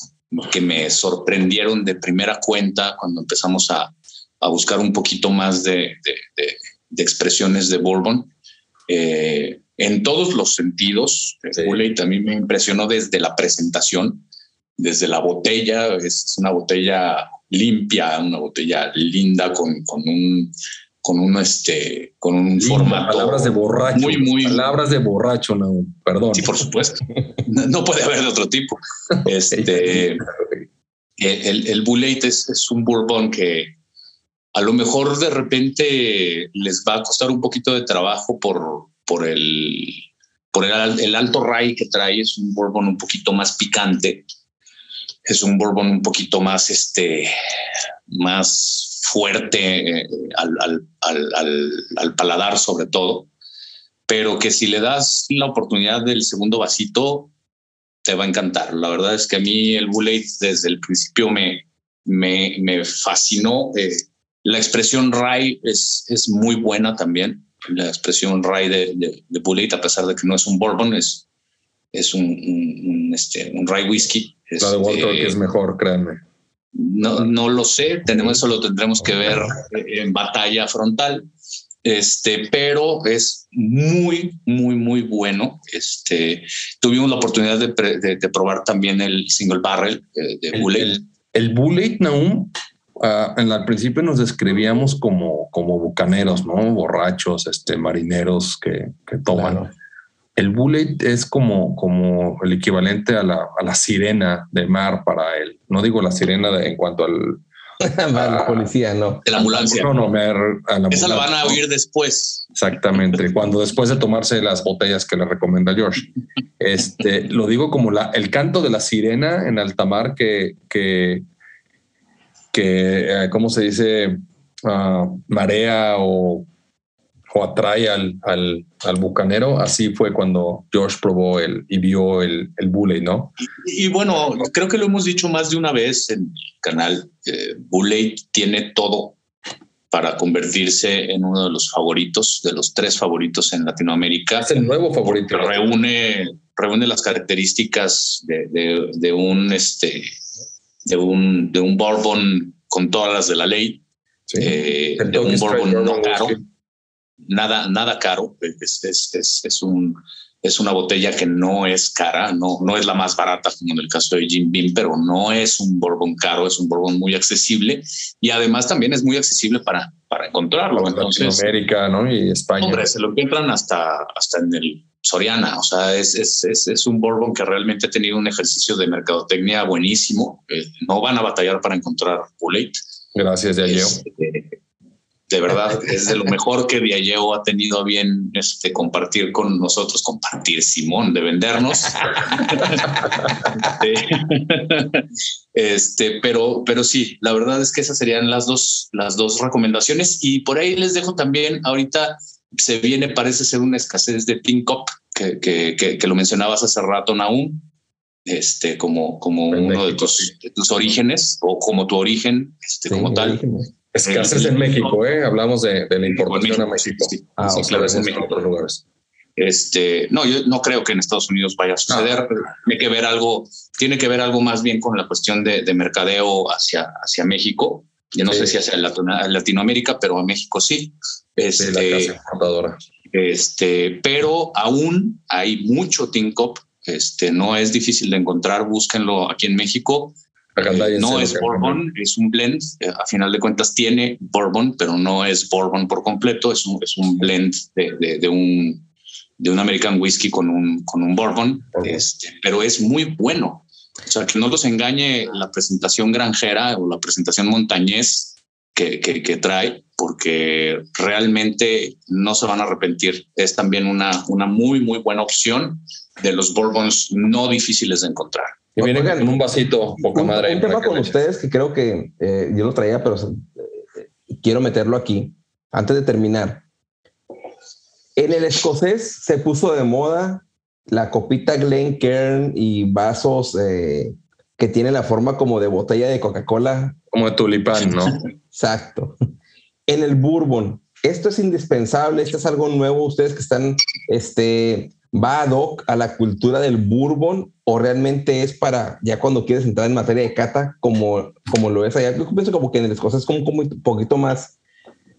que me sorprendieron de primera cuenta cuando empezamos a, a buscar un poquito más de, de, expresiones de bourbon. Eh, en todos los sentidos. Sí. también me impresionó desde la presentación, desde la botella. Es una botella limpia, una botella linda con, con un con un este con un formato palabras de borracho muy muy palabras de borracho no perdón sí por supuesto no, puede haber de otro tipo este el, el es, es, un bourbon que a lo mejor de repente les va a costar un poquito de trabajo por por el, por el, alto rye que trae, es un bourbon un poquito más picante, es un bourbon un poquito más, este, más fuerte eh, al, al, paladar sobre todo, pero que si le das la oportunidad del segundo vasito, te va a encantar. La verdad es que a mí el Bullet desde el principio me, me, me fascinó. Eh, la expresión rye es, es muy buena también la expresión rye de, de, Bullet, a pesar de que no es un bourbon, es, es un, este, un rye whisky. La de Walter que es mejor, créanme. No, no lo sé, tenemos, eso lo tendremos que ver en batalla frontal. Este, pero es muy, muy, muy bueno. Este, tuvimos la oportunidad de, de, probar también el single barrel de, de Bullet. El, el, Bullet, Naum, Ah, en al principio nos describíamos como, como bucaneros, ¿no? Borrachos, este, marineros que, que toman. El bullet es como, como el equivalente a la, a la, sirena de mar para él. No digo la sirena de, en cuanto al... la policía, no. De la ambulancia. No, no, me, a la Esa la van a oír después. Exactamente. cuando después de tomarse las botellas que le recomienda George. Este, lo digo como la, el canto de la sirena en alta mar que, que, que, eh, ¿cómo se dice? Ah, marea o, o atrae al, al, al, bucanero. Así fue cuando George probó el y vio el, el Bullet, ¿no? Y, bueno, creo que lo hemos dicho más de una vez en el canal. Eh, Bullet tiene todo para convertirse en uno de los favoritos, de los tres favoritos en Latinoamérica. Es el nuevo favorito. Reúne, reúne las características de, de, de un este de un, de un bourbon con todas las de la ley, eh, de un bourbon no caro, nada, nada caro, es, es, es, un, es una botella que no es cara, no, no es la más barata como en el caso de Jim Beam, pero no es un bourbon caro, es un bourbon muy accesible y además también es muy accesible para, para encontrarlo. Entonces, América ¿no? y España. Hombre, se lo encuentran hasta, hasta en el Soriana. O sea, es, es, es, un Bourbon que realmente ha tenido un ejercicio de mercadotecnia buenísimo. Eh, no van a batallar para encontrar Bullet. Gracias, Diageo. Este, de verdad, es de lo mejor que Diageo ha tenido bien este, compartir con nosotros, compartir, Simón, de vendernos. este, pero, pero sí, la verdad es que esas serían las dos, las dos recomendaciones. Y por ahí les dejo también ahorita se viene, parece ser una escasez de Pink Cup, que, que, que, lo mencionabas hace rato, Naum, este, como, como uno de tus, tus, orígenes o como tu origen, este, como tal. Escasez en México, ¿eh? Hablamos de, de la importación a México. Ah, claro, es en México. otros lugares. Este, no, yo no creo que en Estados Unidos vaya a suceder. Tiene que ver algo, tiene que ver algo más bien con la cuestión de, de mercadeo hacia, hacia México. Yo no sé si hacia Latinoamérica, pero a México sí. Este, este, pero aún hay mucho Tincop. Este, no es difícil de encontrar. Búsquenlo aquí en México. Eh, no es Bourbon, es un blend. Eh, a final de cuentas tiene Bourbon, pero no es Bourbon por completo. Es un, es un blend de, de, un, de un American Whiskey con un, con un Bourbon. Este, pero es muy bueno. O sea, que no los engañe la presentación granjera o la presentación montañés que, que, trae, porque realmente no se van a arrepentir. Es también una, una muy, muy buena opción de los bourbons no difíciles de encontrar. Y viene en un vasito poco madre. Un tema con ustedes que creo que eh, yo lo traía, pero eh, quiero meterlo aquí antes de terminar. En el escocés se puso de moda la copita Glencairn y vasos eh, que tienen la forma como de botella de Coca-Cola. Como de tulipán, ¿no? Exacto. En el bourbon, esto es indispensable, esto es algo nuevo, ustedes que están, este, va ad hoc a la cultura del bourbon o realmente es para ya cuando quieres entrar en materia de cata como, como lo es allá. Yo pienso como que en el escocés es como, como un poquito más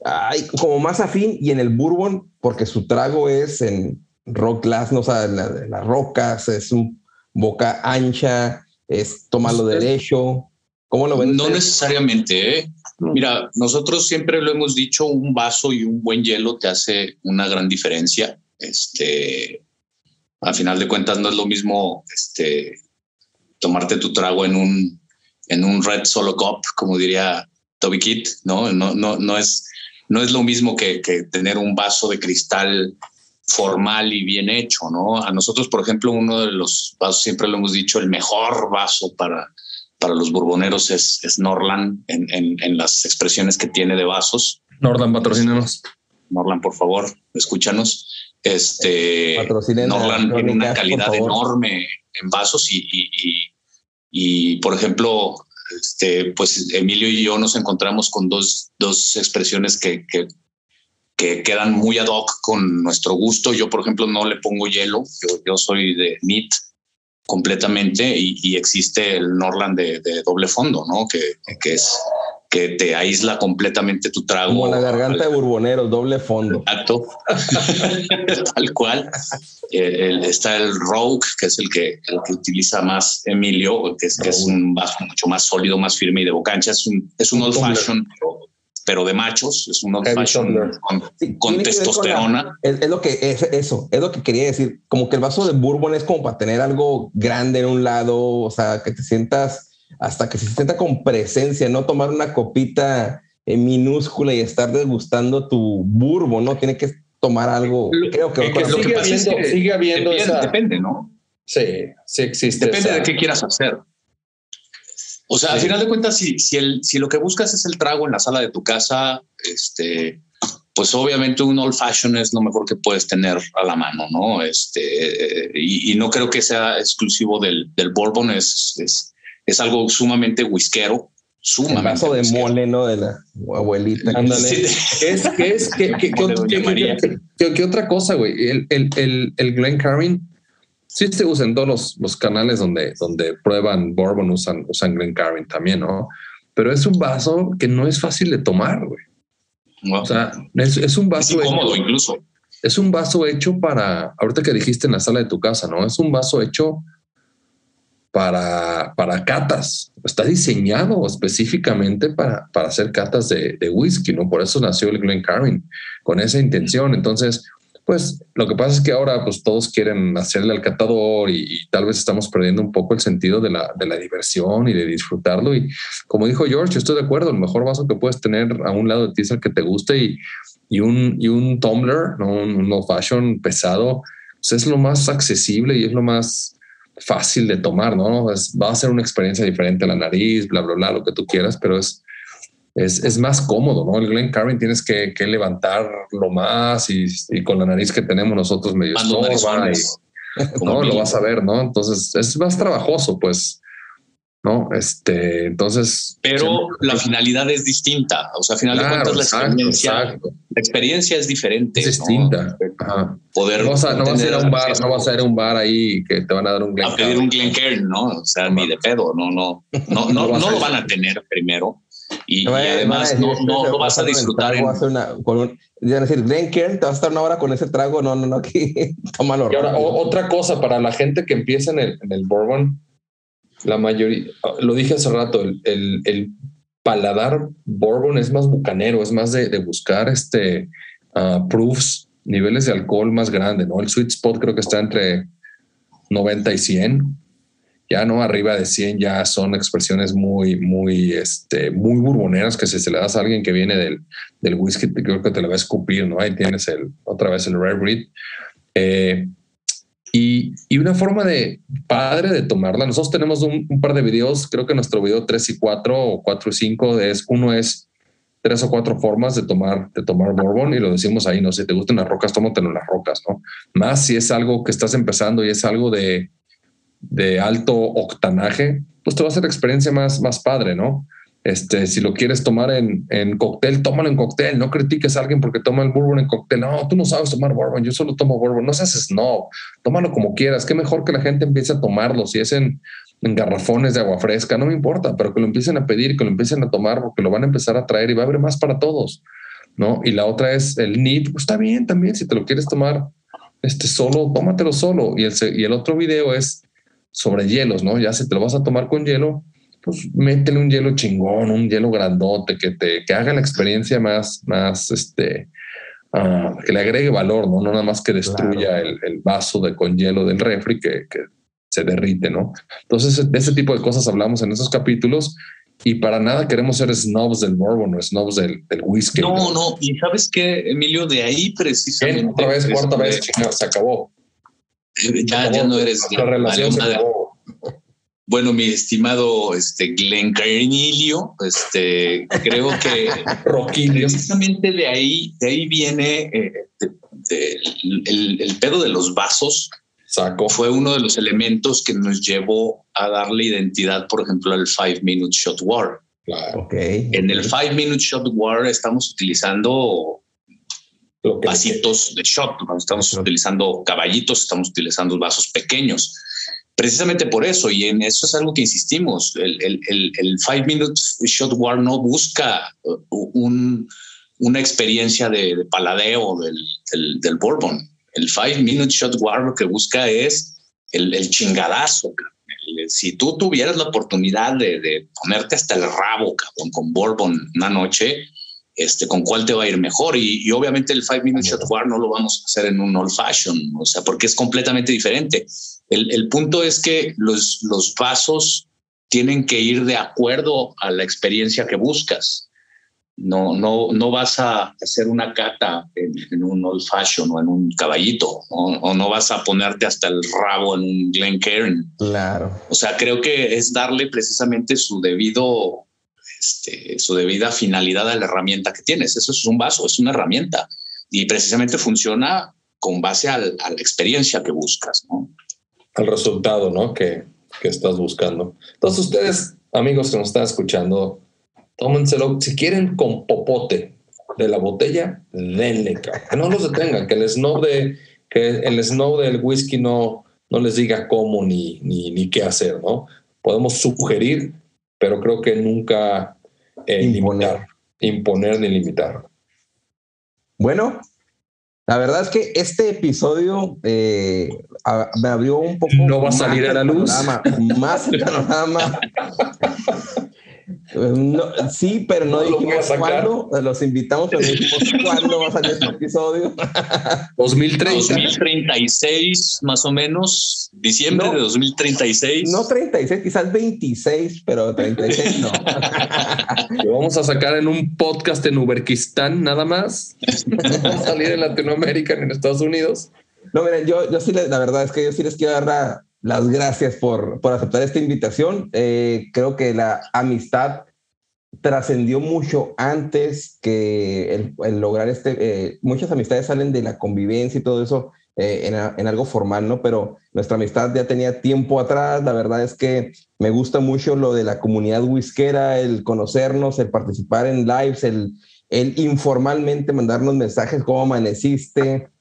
Ay, como más afín y en el bourbon, porque su trago es en rock glass, no o sea, las rocas, es un boca ancha, es tomarlo derecho. ¿Cómo lo ven? No necesariamente, ¿eh? Mira, nosotros siempre lo hemos dicho, un vaso y un buen hielo te hace una gran diferencia. Este, a final de cuentas no es lo mismo este, tomarte tu trago en un, en un red solo cup, como diría Toby Kidd, ¿no? No, no, no, es, no es lo mismo que, que tener un vaso de cristal formal y bien hecho, ¿no? A nosotros, por ejemplo, uno de los vasos, siempre lo hemos dicho, el mejor vaso para, para los burboneros es, es Norland en, en, las expresiones que tiene de vasos. Norland, patrocínanos. Norland, por favor, escúchanos. Este Norland tiene una calidad enorme en vasos y, y, y, por ejemplo, este, pues Emilio y yo nos encontramos con dos, dos expresiones que, que, que, quedan muy ad hoc con nuestro gusto. Yo, por ejemplo, no le pongo hielo, yo, yo soy de NIT completamente y, existe el Norland de, doble fondo, ¿no? Que, que, es que te aísla completamente tu trago. Como la garganta de Burbonero, doble fondo. Exacto. Tal cual. está el Rogue, que es el que, el que utiliza más Emilio, que es, que es un vaso mucho más sólido, más firme y de boca ancha. Es un, es un old fashion, pero de machos, es un old fashion con, testosterona. es, lo que es eso, es lo que quería decir. Como que el vaso de bourbon es como para tener algo grande en un lado, o sea, que te sientas hasta que se sienta con presencia, no tomar una copita en eh, minúscula y estar degustando tu bourbon, ¿no? Tiene que tomar algo. creo que, lo que pasa es que sigue habiendo depende, depende, ¿no? Sí, sí existe. Depende de qué quieras hacer. O sea, al final de cuentas, si, si, el, si lo que buscas es el trago en la sala de tu casa, este, pues obviamente un old fashion es lo mejor que puedes tener a la mano, ¿no? Este, y, no creo que sea exclusivo del, del bourbon, es, es, es, algo sumamente whiskero. Sumamente el vaso de mole, ¿no? De la abuelita. Ándale. ¿Qué es, qué es, qué, qué, qué, otra cosa, güey? El, el, el, el Glen Carvin sí se usa en todos los, los, canales donde, donde prueban bourbon, usan, usan Glencairn también, ¿no? Pero es un vaso que no es fácil de tomar, güey. O sea, es, es un vaso. Es incómodo incluso. Es un vaso hecho para, ahorita que dijiste en la sala de tu casa, ¿no? Es un vaso hecho para, para catas. Está diseñado específicamente para, para hacer catas de, de whisky, ¿no? Por eso nació el Glencairn, con esa intención. Entonces, pues lo que pasa es que ahora pues todos quieren hacerle al catador y, tal vez estamos perdiendo un poco el sentido de la, de la, diversión y de disfrutarlo. Y como dijo George, yo estoy de acuerdo, el mejor vaso que puedes tener a un lado de ti es el que te guste y, y un, y un tumbler, ¿no? un, old fashion pesado, pues es lo más accesible y es lo más fácil de tomar, ¿no? va a ser una experiencia diferente a la nariz, bla, bla, bla, lo que tú quieras, pero es, es, es, más cómodo, ¿no? El Glen Carvin tienes que, que levantarlo más y, y, con la nariz que tenemos nosotros medio estorba y, no lo vas a ver, ¿no? Entonces es más trabajoso, pues, ¿no? Este, entonces. Pero la finalidad es distinta. O sea, al final de cuentas, la experiencia, la experiencia es diferente. Es distinta. Poder. No vas, a, no vas a ir a un bar, no vas a ir a un bar ahí que te van a dar un Glen A pedir un Glen ¿no? O sea, ni de pedo, no, no, no, no, no, no lo van a tener primero y, además no, no, vas a disfrutar. En... Una, con un, decir, te vas a estar una hora con ese trago, no, no, no, aquí tómalo. Y ahora, otra cosa para la gente que empieza en el, en el Bourbon, la mayoría, lo dije hace rato, el, el, el paladar Bourbon es más bucanero, es más de, de buscar este uh, proofs, niveles de alcohol más grande, ¿no? El sweet spot creo que está entre 90 y 100 ya no arriba de 100 ya son expresiones muy, muy, este, muy burboneras que si se le das a alguien que viene del, del whisky, creo que te lo va a escupir, ¿no? Ahí tienes el, otra vez el Rare Breed. Eh, y, y, una forma de padre de tomarla. Nosotros tenemos un, par de videos, creo que nuestro video 3 y 4 o 4 y 5 es, uno es tres o cuatro formas de tomar, de tomar bourbon y lo decimos ahí, no sé, si te gustan las rocas, tómatelo en las rocas, ¿no? Más si es algo que estás empezando y es algo de, de alto octanaje, pues te va a la experiencia más, más padre, ¿no? Este, si lo quieres tomar en, en cóctel, tómalo en cóctel. No critiques a alguien porque toma el bourbon en cóctel. No, tú no sabes tomar bourbon. Yo solo tomo bourbon. No seas snob. Tómalo como quieras. Qué mejor que la gente empiece a tomarlo. Si es en, en, garrafones de agua fresca, no me importa, pero que lo empiecen a pedir, que lo empiecen a tomar porque lo van a empezar a traer y va a haber más para todos. ¿no? Y la otra es el NIT, pues está bien también, si te lo quieres tomar este solo, tómatelo solo. Y el, y el otro video es sobre hielos, ¿no? Ya si te lo vas a tomar con hielo, pues métele un hielo chingón, un hielo grandote que te que haga la experiencia más, más, este, ah, que le agregue valor, ¿no? No nada más que destruya el, vaso de con hielo del refri que, que se derrite, ¿no? Entonces, de ese tipo de cosas hablamos en esos capítulos y para nada queremos ser snobs del bourbon o snobs del, del whisky. No, no, y sabes qué, Emilio, de ahí precisamente. Otra vez, cuarta vez, se acabó. Ya, ya no eres. La relación. Bueno, mi estimado este, Glenn Carnilio, este, creo que precisamente de ahí, de ahí viene eh, el, el, pedo de los vasos. Saco. Fue uno de los elementos que nos llevó a darle identidad, por ejemplo, al Five Minute Shot War. Okay. En el Five Minute Shot War estamos utilizando vasitos de shot, estamos utilizando caballitos, estamos utilizando vasos pequeños precisamente por eso, y en eso es algo que insistimos, el, el, Five Minutes Shot War no busca uh, un, una experiencia de, paladeo del, del, bourbon. El Five Minute Shot War lo que busca es el, chingadazo. si tú tuvieras la oportunidad de, ponerte hasta el rabo con bourbon una noche, este, con cuál te va a ir mejor. Y, obviamente el Five Minute Shot War no lo vamos a hacer en un old fashion, o sea, porque es completamente diferente. El, punto es que los, los vasos tienen que ir de acuerdo a la experiencia que buscas. No, no, no vas a hacer una cata en, un old fashion o en un caballito, o, no vas a ponerte hasta el rabo en un Glencairn. Claro. O sea, creo que es darle precisamente su debido este, su debida finalidad a la herramienta que tienes. Eso es un vaso, es una herramienta y precisamente funciona con base a la experiencia que buscas, ¿no? Al resultado, ¿no? Que, que estás buscando. Entonces, ustedes, amigos que nos están escuchando, tómenselo. Si quieren con popote de la botella, denle, que no los detengan, que el snow de que el snow del whisky no, no les diga cómo ni, ni, ni qué hacer, ¿no? Podemos sugerir, pero creo que nunca eh, imponer. imponer ni limitar. Bueno, la verdad es que este episodio eh, me abrió un poco. No va a salir a la luz. Más el panorama sí, pero no, dijimos cuándo. Los invitamos, pero dijimos cuándo va a salir este episodio. 2036, más o menos. Diciembre de 2036. No 36, quizás 26, pero 36 no. Lo vamos a sacar en un podcast en Uberquistán, nada más. No va a salir en Latinoamérica ni en Estados Unidos. No, miren, yo, yo sí, la verdad es que yo sí les quiero dar la, las gracias por, por aceptar esta invitación. Eh, creo que la amistad trascendió mucho antes que el, lograr este. Eh, muchas amistades salen de la convivencia y todo eso eh, en, en, algo formal, ¿no? Pero nuestra amistad ya tenía tiempo atrás. La verdad es que me gusta mucho lo de la comunidad whiskera, el conocernos, el participar en lives, el, el informalmente mandarnos mensajes, cómo amaneciste,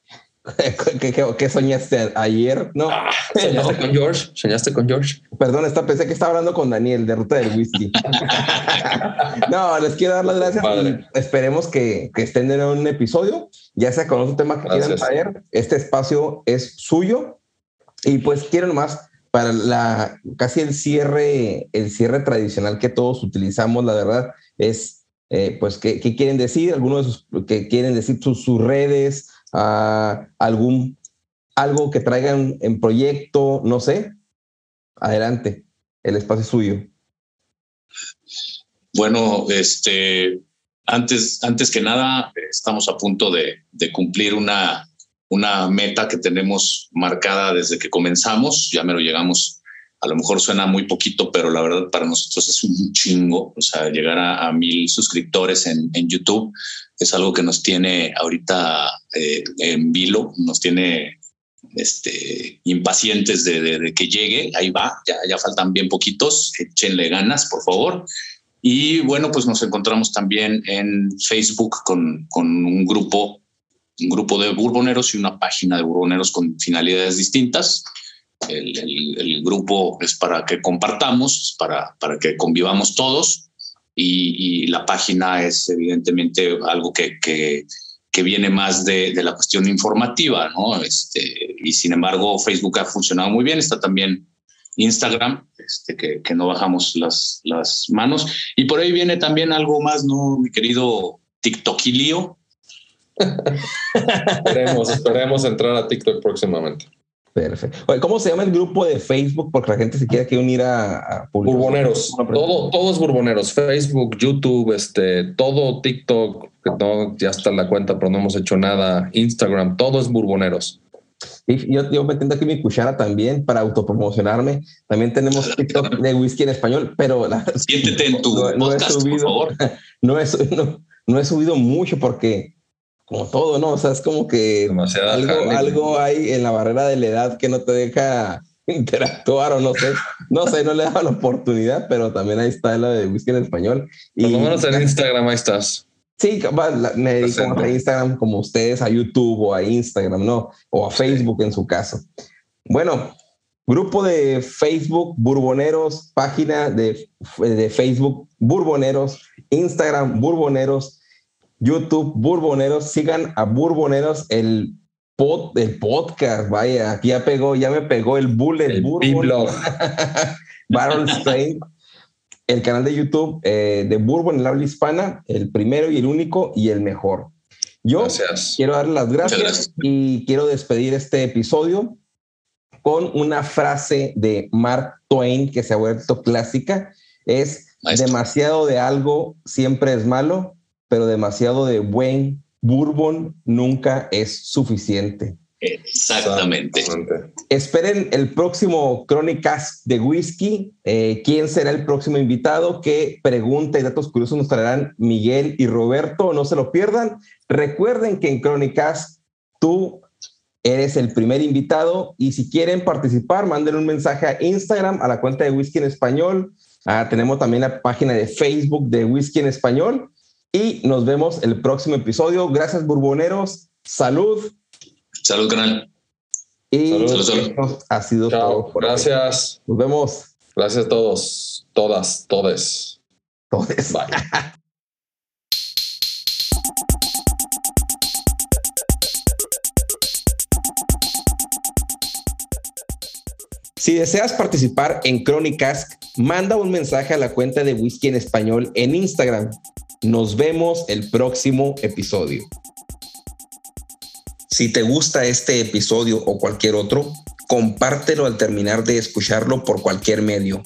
¿Qué, soñaste ayer? No. Ah, ¿Soñaste con George? ¿Soñaste con George? Perdón, está, pensé que estaba hablando con Daniel de Ruta del Whisky. no, les quiero dar las gracias y esperemos que, que, estén en un episodio, ya sea con otro tema que quieran traer. Este espacio es suyo y pues quiero nomás para la casi el cierre, el cierre tradicional que todos utilizamos, la verdad, es eh, pues qué, quieren decir, algunos de sus, que quieren decir sus, sus redes, a algún algo que traigan en proyecto, no sé. Adelante, el espacio es suyo. Bueno, este, antes, antes que nada, estamos a punto de, cumplir una, una meta que tenemos marcada desde que comenzamos. Ya me lo llegamos. A lo mejor suena muy poquito, pero la verdad para nosotros es un chingo. O sea, llegar a, a mil suscriptores en, en YouTube es algo que nos tiene ahorita eh, en vilo, nos tiene este, impacientes de, que llegue. Ahí va, ya, ya faltan bien poquitos, échenle ganas, por favor. Y bueno, pues nos encontramos también en Facebook con, con un grupo, un grupo de burboneros y una página de burboneros con finalidades distintas. El, el, grupo es para que compartamos, para, para que convivamos todos y, la página es evidentemente algo que, que, viene más de, de, la cuestión informativa, ¿no? Este, y sin embargo, Facebook ha funcionado muy bien, está también Instagram, este, que, que, no bajamos las, las manos. Y por ahí viene también algo más, ¿no? Mi querido TikTokilio. esperemos, esperemos entrar a TikTok próximamente. Perfecto. ¿Cómo se llama el grupo de Facebook? Porque la gente se quiere que unir a, Burboneros. Todo, todos burboneros. Facebook, YouTube, este, todo TikTok, que no, ya está la cuenta, pero no hemos hecho nada. Instagram, todo es burboneros. Y yo, yo metiendo aquí mi cuchara también para autopromocionarme. También tenemos TikTok de whisky en español, pero la, siéntete en tu no, podcast, he subido, por favor. No he, no he subido mucho porque como todo, ¿no? O sea, es como que algo, algo hay en la barrera de la edad que no te deja interactuar o no sé, no sé, no le da la oportunidad, pero también ahí está la de whisky en español. Y, Por lo menos en Instagram ahí estás. Sí, me dedico a Instagram como ustedes, a YouTube o a Instagram, ¿no? O a Facebook en su caso. Bueno, grupo de Facebook Burboneros, página de, de Facebook Burboneros, Instagram Burboneros, YouTube, Burboneros, sigan a Burboneros, el, pod, el podcast, vaya, ya pegó, ya me pegó el bullet, el Bourbon. Barrel Strain, el canal de YouTube eh, de Bourbon en la habla hispana, el primero y el único y el mejor. Yo quiero dar las gracias, y quiero despedir este episodio con una frase de Mark Twain que se ha vuelto clásica. Es demasiado de algo siempre es malo, pero demasiado de buen bourbon nunca es suficiente. Exactamente. Esperen el próximo Crónicas de Whisky. Eh, ¿Quién será el próximo invitado? ¿Qué pregunta y datos curiosos nos traerán Miguel y Roberto? No se lo pierdan. Recuerden que en Crónicas tú eres el primer invitado y si quieren participar, manden un mensaje a Instagram, a la cuenta de Whisky en Español. Ah, tenemos también la página de Facebook de Whisky en Español y nos vemos el próximo episodio. Gracias, burboneros. Salud. Salud, canal. Y salud, ha sido todo. Gracias. Nos vemos. Gracias a todos, todas, todes. Todes. Bye. Si deseas participar en Crónicas, manda un mensaje a la cuenta de Whisky en Español en Instagram nos vemos el próximo episodio. Si te gusta este episodio o cualquier otro, compártelo al terminar de escucharlo por cualquier medio.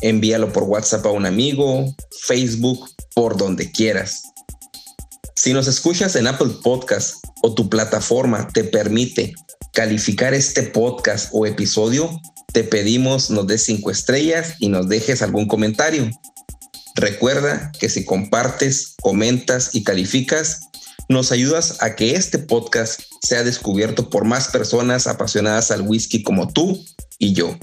Envíalo por WhatsApp a un amigo, Facebook, por donde quieras. Si nos escuchas en Apple Podcast o tu plataforma te permite calificar este podcast o episodio, te pedimos nos des cinco estrellas y nos dejes algún comentario. Recuerda que si compartes, comentas y calificas, nos ayudas a que este podcast sea descubierto por más personas apasionadas al whisky como tú y yo.